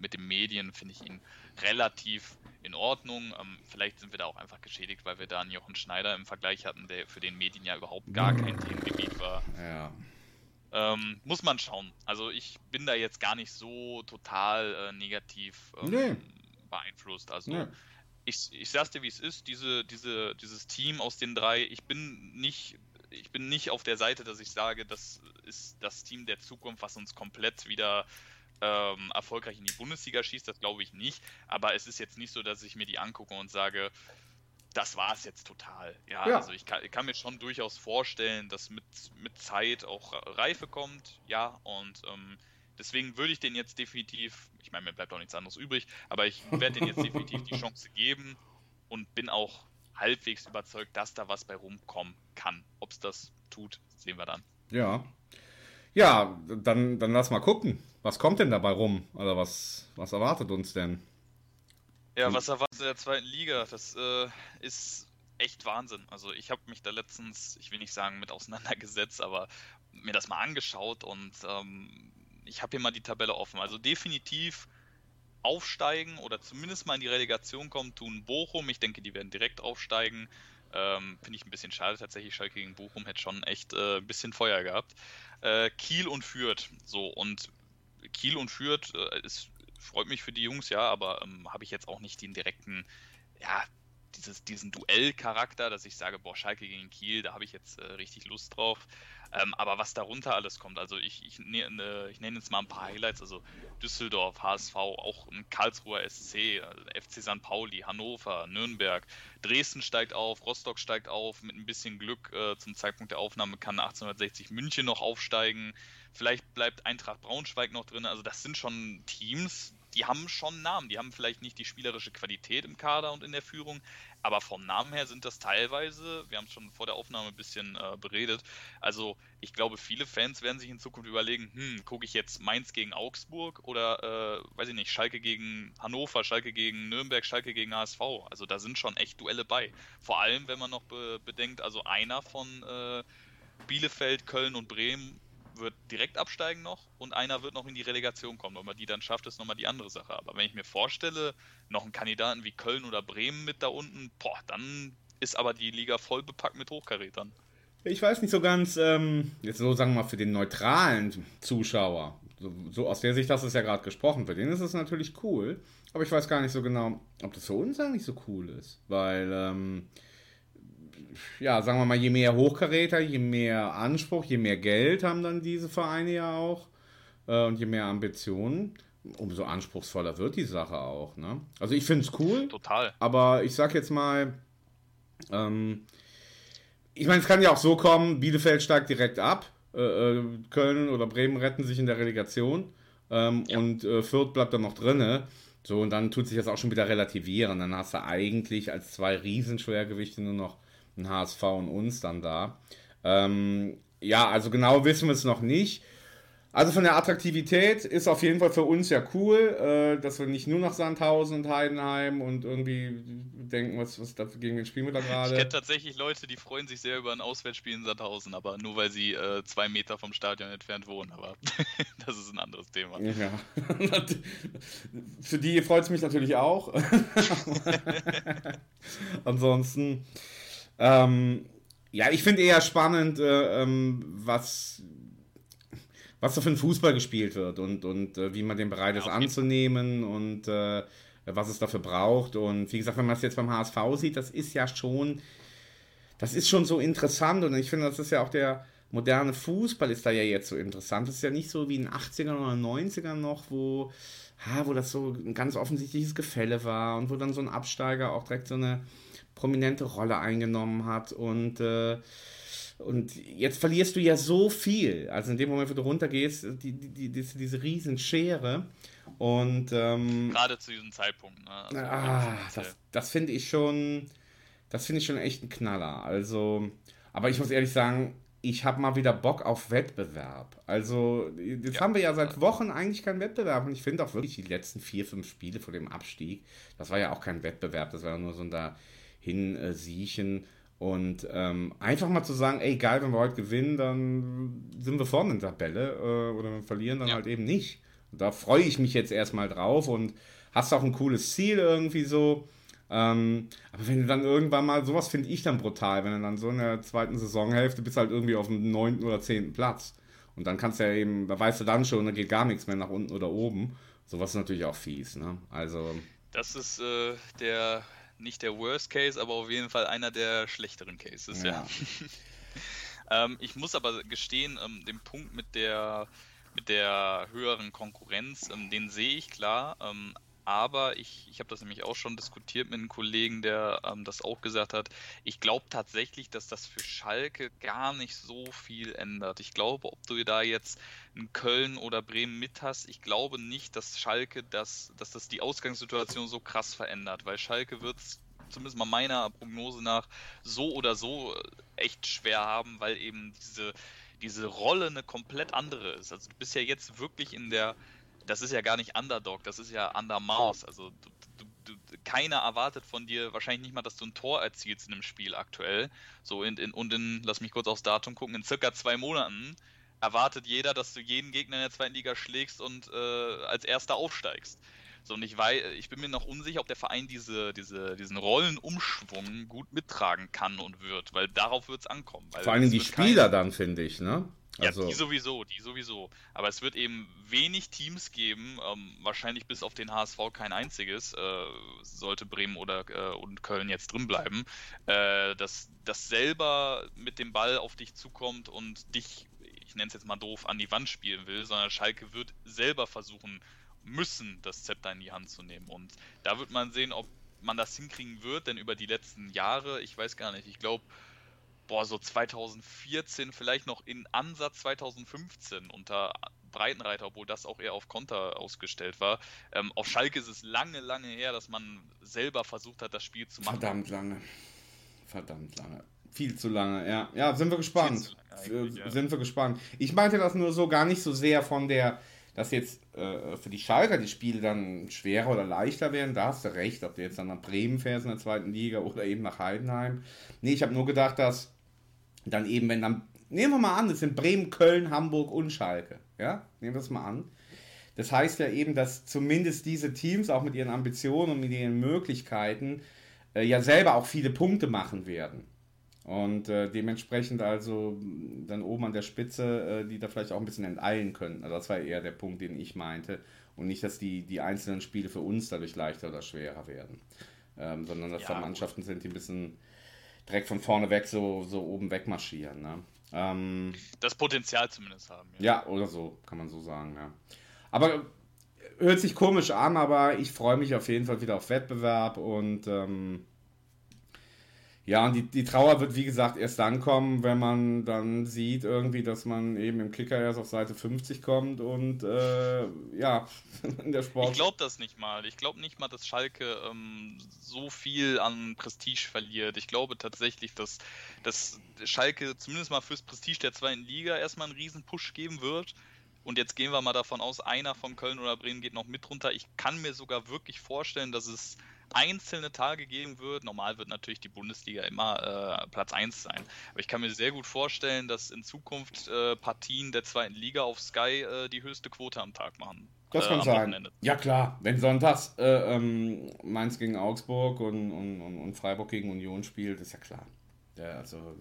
mit den Medien finde ich ihn relativ in Ordnung. Ähm, vielleicht sind wir da auch einfach geschädigt, weil wir da einen Jochen Schneider im Vergleich hatten, der für den Medien ja überhaupt gar kein Themengebiet war. Ja. Ähm, muss man schauen. Also ich bin da jetzt gar nicht so total äh, negativ ähm, nee. beeinflusst. Also nee. ich, ich sag's dir, wie es ist, diese, diese, dieses Team aus den drei, ich bin nicht, ich bin nicht auf der Seite, dass ich sage, das ist das Team der Zukunft, was uns komplett wieder ähm, erfolgreich in die Bundesliga schießt, das glaube ich nicht. Aber es ist jetzt nicht so, dass ich mir die angucke und sage, das war es jetzt total. Ja, ja. also ich kann, ich kann, mir schon durchaus vorstellen, dass mit, mit Zeit auch Reife kommt, ja, und ähm, deswegen würde ich den jetzt definitiv, ich meine, mir bleibt auch nichts anderes übrig, aber ich werde den jetzt definitiv die Chance geben und bin auch halbwegs überzeugt, dass da was bei rumkommen kann. Ob es das tut, sehen wir dann. Ja. Ja, dann, dann lass mal gucken. Was kommt denn dabei rum? Oder was, was erwartet uns denn? Ja, was erwartet der zweiten Liga? Das äh, ist echt Wahnsinn. Also ich habe mich da letztens, ich will nicht sagen mit auseinandergesetzt, aber mir das mal angeschaut und ähm, ich habe hier mal die Tabelle offen. Also definitiv aufsteigen oder zumindest mal in die Relegation kommen, tun Bochum. Ich denke, die werden direkt aufsteigen. Ähm, Finde ich ein bisschen schade tatsächlich. Schalke gegen Bochum hätte schon echt äh, ein bisschen Feuer gehabt. Äh, Kiel und Fürth. So, und Kiel und Fürth äh, ist, freut mich für die Jungs, ja, aber ähm, habe ich jetzt auch nicht den direkten, ja, dieses, diesen Duellcharakter, dass ich sage, boah, Schalke gegen Kiel, da habe ich jetzt äh, richtig Lust drauf. Ähm, aber was darunter alles kommt, also ich, ich, ne, ne, ich nenne jetzt mal ein paar Highlights, also Düsseldorf, HSV, auch ein Karlsruher SC, also FC St. Pauli, Hannover, Nürnberg, Dresden steigt auf, Rostock steigt auf, mit ein bisschen Glück äh, zum Zeitpunkt der Aufnahme kann 1860 München noch aufsteigen, vielleicht bleibt Eintracht Braunschweig noch drin, also das sind schon Teams, die haben schon Namen. Die haben vielleicht nicht die spielerische Qualität im Kader und in der Führung, aber vom Namen her sind das teilweise, wir haben es schon vor der Aufnahme ein bisschen äh, beredet, also ich glaube, viele Fans werden sich in Zukunft überlegen, hm, gucke ich jetzt Mainz gegen Augsburg oder, äh, weiß ich nicht, Schalke gegen Hannover, Schalke gegen Nürnberg, Schalke gegen HSV. Also da sind schon echt Duelle bei. Vor allem, wenn man noch be bedenkt, also einer von äh, Bielefeld, Köln und Bremen wird direkt absteigen noch und einer wird noch in die Relegation kommen. Ob man die dann schafft, ist nochmal die andere Sache. Aber wenn ich mir vorstelle, noch einen Kandidaten wie Köln oder Bremen mit da unten, boah, dann ist aber die Liga voll bepackt mit Hochkarätern. Ich weiß nicht so ganz, ähm, jetzt so sagen wir mal für den neutralen Zuschauer, so, so aus der Sicht du es ja gerade gesprochen, für den ist es natürlich cool, aber ich weiß gar nicht so genau, ob das für uns eigentlich so cool ist, weil ähm, ja, sagen wir mal, je mehr Hochkaräter, je mehr Anspruch, je mehr Geld haben dann diese Vereine ja auch äh, und je mehr Ambitionen, umso anspruchsvoller wird die Sache auch. Ne? Also ich finde es cool. Total. Aber ich sag jetzt mal, ähm, ich meine, es kann ja auch so kommen, Bielefeld steigt direkt ab, äh, äh Köln oder Bremen retten sich in der Relegation ähm, ja. und äh, Fürth bleibt dann noch drinne. So, und dann tut sich das auch schon wieder relativieren. Dann hast du eigentlich als zwei Riesenschwergewichte nur noch ein HSV und uns dann da. Ähm, ja, also genau wissen wir es noch nicht. Also von der Attraktivität ist auf jeden Fall für uns ja cool, äh, dass wir nicht nur nach Sandhausen und Heidenheim und irgendwie denken, was, was gegen wen spielen wir da gerade. Ich kenne tatsächlich Leute, die freuen sich sehr über ein Auswärtsspiel in Sandhausen, aber nur weil sie äh, zwei Meter vom Stadion entfernt wohnen. Aber das ist ein anderes Thema. Ja. Für die freut es mich natürlich auch. Ansonsten ähm, ja, ich finde eher spannend, äh, ähm, was, was da für ein Fußball gespielt wird und, und äh, wie man den bereit ist ja, anzunehmen und äh, was es dafür braucht. Und wie gesagt, wenn man es jetzt beim HSV sieht, das ist ja schon, das ist schon so interessant und ich finde, das ist ja auch der moderne Fußball ist da ja jetzt so interessant. Das ist ja nicht so wie in den 80ern oder 90ern noch, wo, ha, wo das so ein ganz offensichtliches Gefälle war und wo dann so ein Absteiger auch direkt so eine prominente Rolle eingenommen hat und äh, und jetzt verlierst du ja so viel. Also in dem Moment, wo du runtergehst, die, die, die, diese Riesenschere. Und ähm, gerade zu diesem Zeitpunkt. Ne? Also, ah, das, das finde ich schon, das finde ich schon echt ein Knaller. Also, aber ich muss ehrlich sagen, ich habe mal wieder Bock auf Wettbewerb. Also, jetzt ja. haben wir ja seit Wochen eigentlich keinen Wettbewerb und ich finde auch wirklich die letzten vier, fünf Spiele vor dem Abstieg, das war ja auch kein Wettbewerb, das war ja nur so ein da hinsiechen. Und ähm, einfach mal zu sagen, ey, geil, wenn wir heute gewinnen, dann sind wir vorne in der Tabelle äh, oder wir verlieren dann ja. halt eben nicht. Und da freue ich mich jetzt erstmal drauf und hast auch ein cooles Ziel irgendwie so. Ähm, aber wenn du dann irgendwann mal, sowas finde ich dann brutal, wenn du dann so in der zweiten Saisonhälfte bist halt irgendwie auf dem neunten oder zehnten Platz. Und dann kannst du ja eben, da weißt du dann schon, da geht gar nichts mehr nach unten oder oben. Sowas ist natürlich auch fies, ne? Also. Das ist äh, der nicht der Worst Case, aber auf jeden Fall einer der schlechteren Cases, ja. ja. ähm, ich muss aber gestehen, ähm, den Punkt mit der mit der höheren Konkurrenz, ähm, den sehe ich klar. Aber ich, ich habe das nämlich auch schon diskutiert mit einem Kollegen, der ähm, das auch gesagt hat. Ich glaube tatsächlich, dass das für Schalke gar nicht so viel ändert. Ich glaube, ob du da jetzt in Köln oder Bremen mit hast, ich glaube nicht, dass Schalke das, dass das die Ausgangssituation so krass verändert, weil Schalke wird es zumindest mal meiner Prognose nach so oder so äh, echt schwer haben, weil eben diese, diese Rolle eine komplett andere ist. Also du bist ja jetzt wirklich in der das ist ja gar nicht Underdog, das ist ja Undermaus. Also du, du, du, keiner erwartet von dir wahrscheinlich nicht mal, dass du ein Tor erzielst in einem Spiel aktuell. So in, in, und in, lass mich kurz aufs Datum gucken, in circa zwei Monaten erwartet jeder, dass du jeden Gegner in der zweiten Liga schlägst und äh, als erster aufsteigst. So, und ich weiß, ich bin mir noch unsicher, ob der Verein diese, diese, diesen Rollenumschwung gut mittragen kann und wird, weil darauf wird es ankommen. Vor allem die Spieler kein... dann, finde ich, ne? Also. Ja, die sowieso, die sowieso. Aber es wird eben wenig Teams geben, ähm, wahrscheinlich bis auf den HSV kein einziges, äh, sollte Bremen oder äh, und Köln jetzt drin bleiben, äh, dass das selber mit dem Ball auf dich zukommt und dich, ich nenne es jetzt mal doof, an die Wand spielen will, sondern Schalke wird selber versuchen müssen, das Zepter in die Hand zu nehmen. Und da wird man sehen, ob man das hinkriegen wird, denn über die letzten Jahre, ich weiß gar nicht, ich glaube, boah, so 2014, vielleicht noch in Ansatz 2015 unter Breitenreiter, obwohl das auch eher auf Konter ausgestellt war. Ähm, auf Schalke ist es lange, lange her, dass man selber versucht hat, das Spiel zu machen. Verdammt lange. Verdammt lange. Viel zu lange, ja. Ja, sind wir gespannt. Ja. Sind wir gespannt. Ich meinte das nur so gar nicht so sehr von der, dass jetzt äh, für die Schalker die Spiele dann schwerer oder leichter werden. Da hast du recht, ob du jetzt dann nach Bremen fährst in der zweiten Liga oder eben nach Heidenheim. Nee, ich habe nur gedacht, dass dann eben, wenn dann, nehmen wir mal an, das sind Bremen, Köln, Hamburg und Schalke. Ja, nehmen wir das mal an. Das heißt ja eben, dass zumindest diese Teams auch mit ihren Ambitionen und mit ihren Möglichkeiten äh, ja selber auch viele Punkte machen werden. Und äh, dementsprechend also dann oben an der Spitze, äh, die da vielleicht auch ein bisschen enteilen könnten. Also das war eher der Punkt, den ich meinte. Und nicht, dass die, die einzelnen Spiele für uns dadurch leichter oder schwerer werden. Ähm, sondern dass ja, da Mannschaften sind, die ein bisschen direkt von vorne weg so, so oben wegmarschieren. Ne? Ähm, das Potenzial zumindest haben. Ja. ja, oder so, kann man so sagen, ja. Aber hört sich komisch an, aber ich freue mich auf jeden Fall wieder auf Wettbewerb und ähm, ja, und die, die Trauer wird, wie gesagt, erst dann kommen, wenn man dann sieht, irgendwie, dass man eben im Kicker erst auf Seite 50 kommt und äh, ja, in der Sport. Ich glaube das nicht mal. Ich glaube nicht mal, dass Schalke ähm, so viel an Prestige verliert. Ich glaube tatsächlich, dass, dass Schalke zumindest mal fürs Prestige der zweiten Liga erstmal einen riesen Push geben wird. Und jetzt gehen wir mal davon aus, einer von Köln oder Bremen geht noch mit runter. Ich kann mir sogar wirklich vorstellen, dass es einzelne Tage geben wird. Normal wird natürlich die Bundesliga immer äh, Platz 1 sein. Aber ich kann mir sehr gut vorstellen, dass in Zukunft äh, Partien der zweiten Liga auf Sky äh, die höchste Quote am Tag machen. Das kann äh, sein. Wochenende. Ja klar, wenn sonntags äh, ähm, Mainz gegen Augsburg und, und, und, Freiburg gegen Union spielt, ist ja klar. Ja, also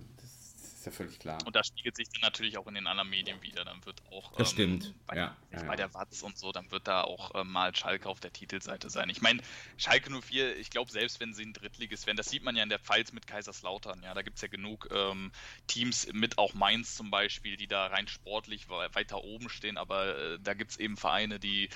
ist ja völlig klar. Und das spiegelt sich dann natürlich auch in den anderen Medien wieder. Dann wird auch das ähm, stimmt. Bei, ja, ja, bei der Watz und so, dann wird da auch ähm, mal Schalke auf der Titelseite sein. Ich meine, Schalke 04, ich glaube, selbst wenn sie ein Drittliges wären, das sieht man ja in der Pfalz mit Kaiserslautern. Ja, da gibt es ja genug ähm, Teams mit auch Mainz zum Beispiel, die da rein sportlich weiter oben stehen. Aber äh, da gibt es eben Vereine, die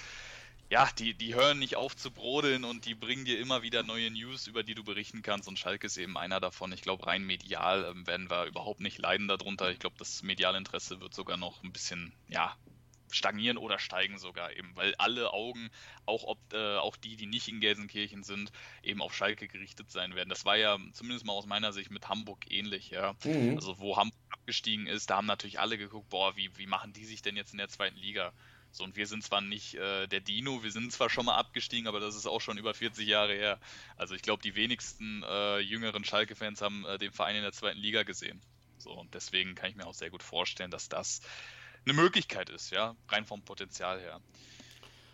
ja, die, die hören nicht auf zu brodeln und die bringen dir immer wieder neue News, über die du berichten kannst. Und Schalke ist eben einer davon. Ich glaube, rein medial ähm, werden wir überhaupt nicht leiden darunter. Ich glaube, das Medialinteresse wird sogar noch ein bisschen, ja, stagnieren oder steigen sogar eben, weil alle Augen, auch, ob, äh, auch die, die nicht in Gelsenkirchen sind, eben auf Schalke gerichtet sein werden. Das war ja zumindest mal aus meiner Sicht mit Hamburg ähnlich, ja. Mhm. Also wo Hamburg abgestiegen ist, da haben natürlich alle geguckt, boah, wie, wie machen die sich denn jetzt in der zweiten Liga? So, und wir sind zwar nicht äh, der Dino, wir sind zwar schon mal abgestiegen, aber das ist auch schon über 40 Jahre her. Also ich glaube, die wenigsten äh, jüngeren Schalke-Fans haben äh, den Verein in der zweiten Liga gesehen. So, und deswegen kann ich mir auch sehr gut vorstellen, dass das eine Möglichkeit ist, ja, rein vom Potenzial her.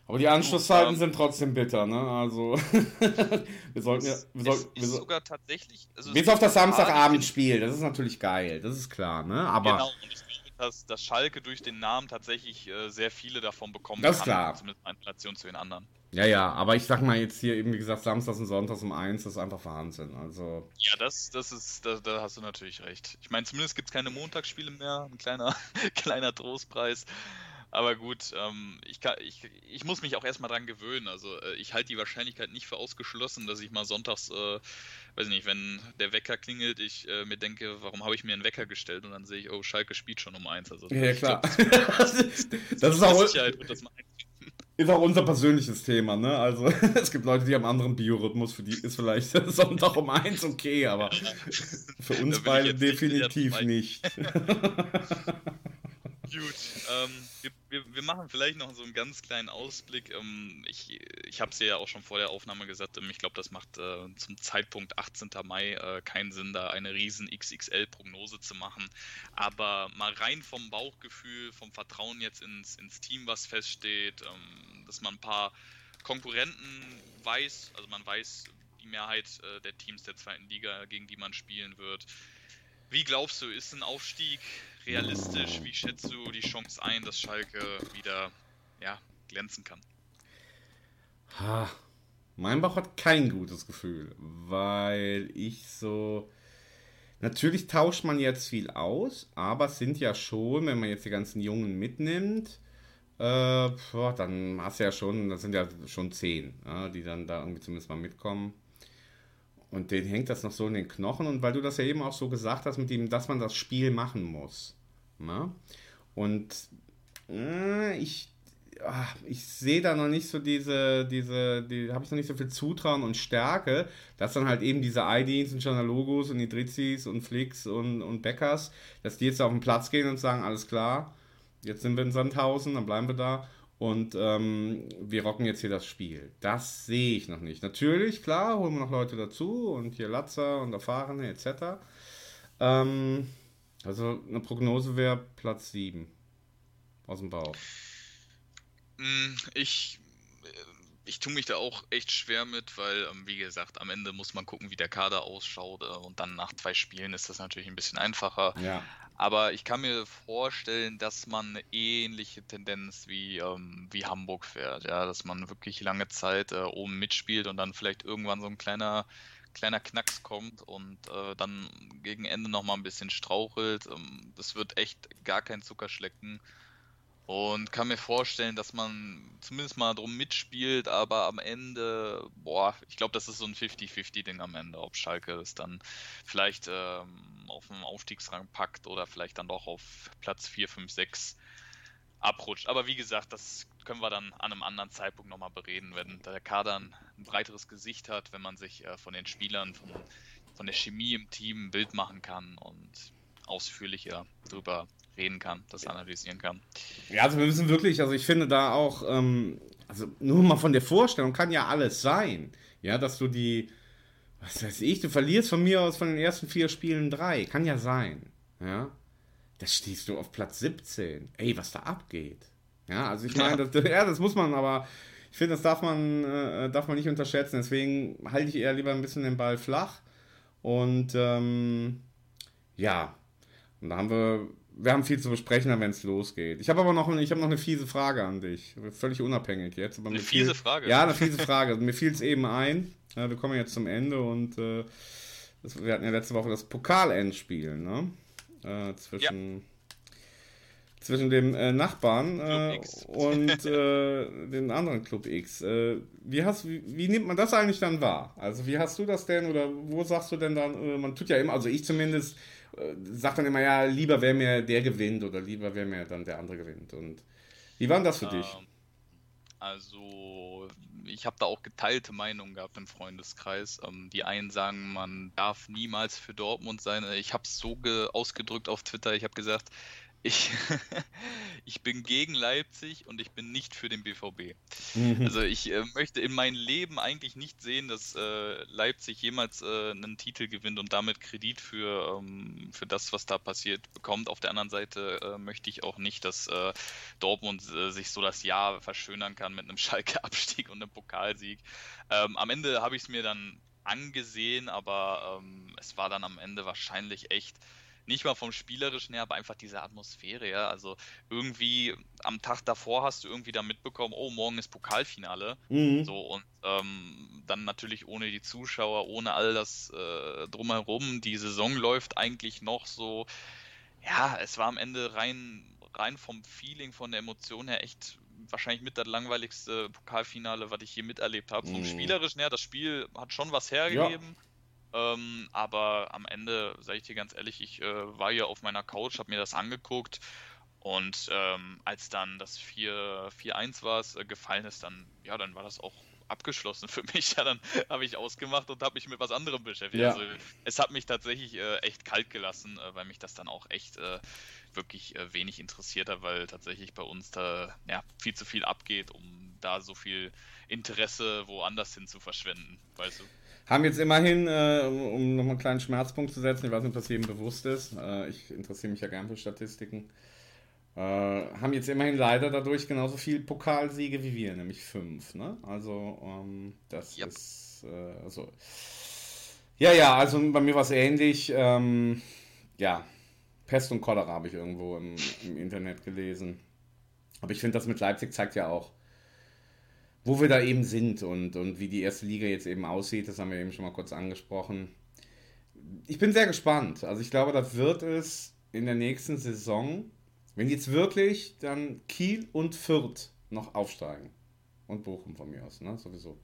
Aber die Anschlusszeiten sind trotzdem bitter, ne? Also wir sollten ja. Wir sollten, ist so, sogar tatsächlich. Also bis auf das Samstagabendspiel, das ist natürlich geil, das ist klar, ne? Aber. Genau, und ich dass, dass Schalke durch den Namen tatsächlich äh, sehr viele davon bekommen das kann, klar. zumindest in Relation zu den anderen. Ja, ja, aber ich sag mal jetzt hier eben, wie gesagt, Samstags und Sonntags um eins, das ist einfach Wahnsinn. Also. Ja, das, das ist, da, da hast du natürlich recht. Ich meine, zumindest gibt es keine Montagsspiele mehr, ein kleiner, kleiner Trostpreis. Aber gut, ähm, ich, kann, ich, ich muss mich auch erstmal dran gewöhnen. Also äh, ich halte die Wahrscheinlichkeit nicht für ausgeschlossen, dass ich mal sonntags, äh, weiß nicht, wenn der Wecker klingelt, ich äh, mir denke, warum habe ich mir einen Wecker gestellt und dann sehe ich, oh, Schalke spielt schon um eins. Also, ja, klar. Glaub, das, das ist auch. Das ist auch unser persönliches Thema, ne? Also es gibt Leute, die haben anderen Biorhythmus, für die ist vielleicht Sonntag um eins okay, aber für uns beide definitiv nicht. Gut, ähm, wir, wir, wir, machen vielleicht noch so einen ganz kleinen Ausblick. Ähm, ich ich habe es ja auch schon vor der Aufnahme gesagt, ähm, ich glaube, das macht äh, zum Zeitpunkt 18. Mai äh, keinen Sinn, da eine riesen XXL-Prognose zu machen. Aber mal rein vom Bauchgefühl, vom Vertrauen jetzt ins, ins Team, was feststeht, ähm, dass man ein paar Konkurrenten weiß, also man weiß die Mehrheit äh, der Teams der zweiten Liga, gegen die man spielen wird. Wie glaubst du, ist ein Aufstieg realistisch? Wie schätzt du die Chance ein, dass Schalke wieder ja, glänzen kann? Ha, mein Bauch hat kein gutes Gefühl, weil ich so. Natürlich tauscht man jetzt viel aus, aber es sind ja schon, wenn man jetzt die ganzen Jungen mitnimmt, äh, boah, dann hast du ja schon, das sind ja schon zehn, ja, die dann da irgendwie zumindest mal mitkommen. Und denen hängt das noch so in den Knochen. Und weil du das ja eben auch so gesagt hast, mit dem, dass man das Spiel machen muss. Na? Und äh, ich ach, ich sehe da noch nicht so diese, diese, die habe ich noch nicht so viel Zutrauen und Stärke, dass dann halt eben diese IDs und Logos und Idrizis und Flix und, und Beckers, dass die jetzt auf den Platz gehen und sagen, alles klar, jetzt sind wir in Sandhausen, dann bleiben wir da und ähm, wir rocken jetzt hier das Spiel. Das sehe ich noch nicht. Natürlich, klar, holen wir noch Leute dazu und hier Latzer und Erfahrene etc. Ähm, also eine Prognose wäre Platz 7 aus dem Bauch. Hm, ich, äh, ich tue mich da auch echt schwer mit, weil, ähm, wie gesagt, am Ende muss man gucken, wie der Kader ausschaut. Äh, und dann nach zwei Spielen ist das natürlich ein bisschen einfacher. Ja. Aber ich kann mir vorstellen, dass man eine ähnliche Tendenz wie, ähm, wie Hamburg fährt. Ja, dass man wirklich lange Zeit äh, oben mitspielt und dann vielleicht irgendwann so ein kleiner, kleiner Knacks kommt und äh, dann gegen Ende nochmal ein bisschen strauchelt. Ähm, das wird echt gar kein Zuckerschlecken. Und kann mir vorstellen, dass man zumindest mal drum mitspielt, aber am Ende, boah, ich glaube, das ist so ein 50-50-Ding am Ende, ob Schalke es dann vielleicht ähm, auf den Aufstiegsrang packt oder vielleicht dann doch auf Platz 4, 5, 6 abrutscht. Aber wie gesagt, das können wir dann an einem anderen Zeitpunkt nochmal bereden, wenn der Kader ein, breiteres Gesicht hat, wenn man sich äh, von den Spielern, von, von der Chemie im Team ein Bild machen kann und ausführlicher darüber reden kann, das analysieren kann. Ja, also wir müssen wirklich, also ich finde da auch, ähm, also nur mal von der Vorstellung kann ja alles sein. Ja, dass du die, was weiß ich, du verlierst von mir aus von den ersten vier Spielen drei. Kann ja sein. Ja. Das stehst du auf Platz 17. Ey, was da abgeht. Ja, also ich meine, das, ja, das muss man, aber ich finde, das darf man, äh, darf man nicht unterschätzen. Deswegen halte ich eher lieber ein bisschen den Ball flach. Und ähm, ja, und da haben wir wir haben viel zu besprechen, wenn es losgeht. Ich habe aber noch, ich hab noch eine fiese Frage an dich. Völlig unabhängig jetzt. eine fiese Frage? Ja, eine fiese Frage. mir fiel es eben ein. Wir kommen jetzt zum Ende und äh, das, wir hatten ja letzte Woche das Pokalendspiel, ne? Äh, zwischen, ja. zwischen dem äh, Nachbarn äh, und äh, dem anderen Club X. Äh, wie, hast, wie, wie, nimmt man das eigentlich dann wahr? Also wie hast du das denn oder wo sagst du denn dann, man tut ja immer, also ich zumindest äh, sagt dann immer, ja, lieber wäre mir der gewinnt oder lieber wäre mir dann der andere gewinnt. Und wie war denn das für dich? Ähm, also, ich habe da auch geteilte Meinungen gehabt im Freundeskreis. Ähm, die einen sagen, man darf niemals für Dortmund sein. Ich habe es so ausgedrückt auf Twitter. Ich habe gesagt, ich, ich bin gegen Leipzig und ich bin nicht für den BVB. Mhm. Also ich äh, möchte in meinem Leben eigentlich nicht sehen, dass äh, Leipzig jemals äh, einen Titel gewinnt und damit Kredit für, ähm, für das, was da passiert, bekommt. Auf der anderen Seite äh, möchte ich auch nicht, dass äh, Dortmund äh, sich so das Jahr verschönern kann mit einem Schalke-Abstieg und einem Pokalsieg. Ähm, am Ende habe ich es mir dann angesehen, aber ähm, es war dann am Ende wahrscheinlich echt nicht mal vom Spielerischen her, aber einfach diese Atmosphäre, ja. Also irgendwie am Tag davor hast du irgendwie da mitbekommen, oh, morgen ist Pokalfinale. Mhm. So und ähm, dann natürlich ohne die Zuschauer, ohne all das äh, drumherum. Die Saison läuft eigentlich noch so. Ja, es war am Ende rein, rein vom Feeling, von der Emotion her echt wahrscheinlich mit das langweiligste Pokalfinale, was ich je miterlebt habe. Vom mhm. Spielerischen her, das Spiel hat schon was hergegeben. Ja ähm, aber am Ende, sage ich dir ganz ehrlich, ich äh, war hier auf meiner Couch, habe mir das angeguckt und ähm, als dann das 4-1 war, äh, gefallen ist, dann, ja, dann war das auch abgeschlossen für mich. Ja, dann habe ich ausgemacht und habe mich mit was anderem beschäftigt. Ja. Also es hat mich tatsächlich äh, echt kalt gelassen, äh, weil mich das dann auch echt äh, wirklich äh, wenig interessiert hat, weil tatsächlich bei uns da ja, viel zu viel abgeht, um da so viel Interesse woanders hin zu verschwenden, weißt du? Haben jetzt immerhin, äh, um nochmal einen kleinen Schmerzpunkt zu setzen, ich weiß nicht, ob das jedem bewusst ist, äh, ich interessiere mich ja gern für Statistiken, Äh, haben jetzt immerhin leider dadurch genauso viel Pokalsiege wie wir, nämlich fünf. Ne? Also, ähm, das yep. ist. Äh, also. Ja, ja, also bei mir war es ähnlich. Ähm, ja, Pest und Cholera habe ich irgendwo im, im Internet gelesen. Aber ich finde, das mit Leipzig zeigt ja auch, wo wir da eben sind und, und wie die erste Liga jetzt eben aussieht. Das haben wir eben schon mal kurz angesprochen. Ich bin sehr gespannt. Also ich glaube, das wird es in der nächsten Saison wenn jetzt wirklich dann Kiel und Fürth noch aufsteigen und Bochum von mir aus, ne, sowieso.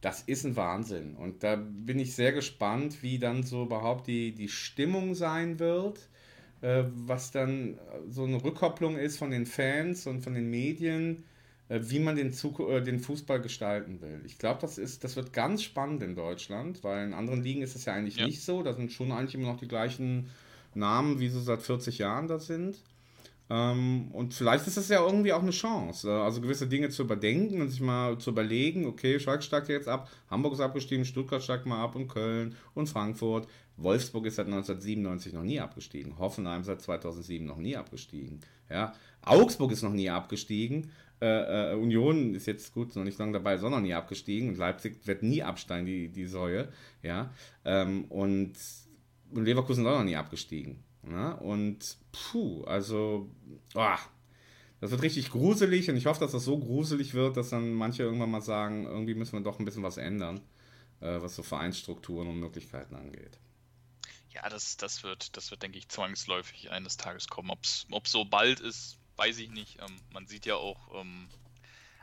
Das ist ein Wahnsinn. Und da bin ich sehr gespannt, wie dann so überhaupt die, die Stimmung sein wird, äh, was dann so eine Rückkopplung ist von den Fans und von den Medien, wie man den, Zug äh, den Fußball gestalten will. Ich glaube, das, das wird ganz spannend in Deutschland, weil in anderen Ligen ist es ja eigentlich ja. nicht so. Da sind schon eigentlich immer noch die gleichen Namen, wie sie seit 40 Jahren da sind. Ähm, und vielleicht ist das ja irgendwie auch eine Chance, äh, also gewisse Dinge zu überdenken und sich mal zu überlegen, okay, Schalke steigt jetzt ab, Hamburg ist abgestiegen, Stuttgart steigt mal ab und Köln und Frankfurt. Wolfsburg ist seit 1997 noch nie abgestiegen, Hoffenheim seit 2007 noch nie abgestiegen. Ja, Augsburg ist noch nie abgestiegen. Äh, äh, Union ist jetzt gut noch nicht lange dabei, sondern nie abgestiegen und Leipzig wird nie absteigen, die, die Säue. Ja, ähm, und, Leverkusen ist auch noch nie abgestiegen. Ja? Und puh, also, oh, das wird richtig gruselig und ich hoffe, dass das so gruselig wird, dass dann manche irgendwann mal sagen, irgendwie müssen wir doch ein bisschen was ändern, äh, was so Vereinsstrukturen und Möglichkeiten angeht. Ja, das, das, wird, das wird, denke ich, zwangsläufig eines Tages kommen. Ob es so bald ist, weiß ich nicht. Ähm, man sieht ja auch ähm,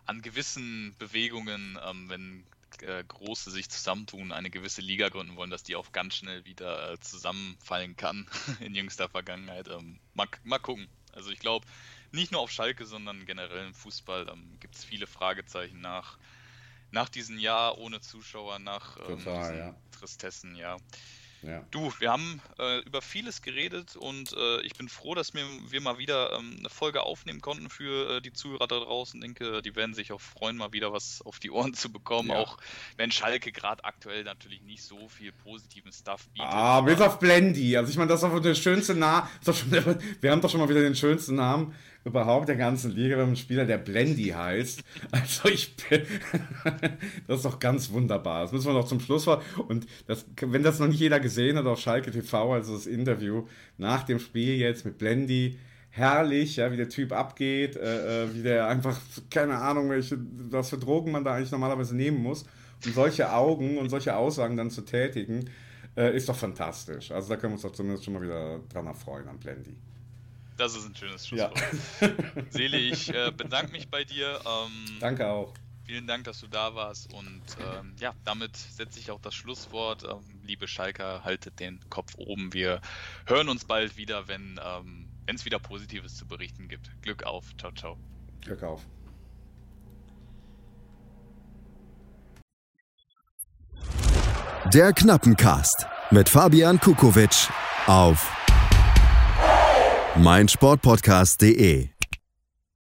an gewissen Bewegungen, ähm, wenn äh, Große sich zusammentun, eine gewisse Liga gründen wollen, dass die auch ganz schnell wieder äh, zusammenfallen kann in jüngster Vergangenheit. Ähm, mal, mal gucken. Also ich glaube, nicht nur auf Schalke, sondern generell im Fußball ähm, gibt es viele Fragezeichen nach, nach diesem Jahr ohne Zuschauer, nach ähm, Total, ja. Tristessen, ja. Ja. Du, wir haben äh, über vieles geredet und äh, ich bin froh, dass wir, wir mal wieder ähm, eine Folge aufnehmen konnten für äh, die Zuhörer da draußen. Ich denke, die werden sich auch freuen, mal wieder was auf die Ohren zu bekommen. Ja. Auch wenn Schalke gerade aktuell natürlich nicht so viel positiven Stuff bietet. Ah, bis auf Blendy. Also ich meine, das ist doch der schönste Name. Wir haben doch schon mal wieder den schönsten Namen überhaupt der ganzen Liga, wenn ein Spieler, der Blendy heißt. Also ich bin, das ist doch ganz wunderbar. Das müssen wir noch zum Schluss vor. Und das, wenn das noch nicht jeder gesehen hat auf Schalke TV, also das Interview nach dem Spiel jetzt mit Blendy, herrlich, ja, wie der Typ abgeht, äh, äh, wie der einfach, keine Ahnung, welche, was für Drogen man da eigentlich normalerweise nehmen muss, um solche Augen und solche Aussagen dann zu tätigen, äh, ist doch fantastisch. Also da können wir uns doch zumindest schon mal wieder dran erfreuen an Blendy. Das ist ein schönes Schlusswort. Ja. Seele, ich äh, bedanke mich bei dir. Ähm, Danke auch. Vielen Dank, dass du da warst. Und ähm, ja, damit setze ich auch das Schlusswort. Ähm, liebe Schalker, haltet den Kopf oben. Wir hören uns bald wieder, wenn ähm, es wieder Positives zu berichten gibt. Glück auf. Ciao, ciao. Glück auf. Der Knappencast mit Fabian Kukowitsch auf meinsportpodcast.de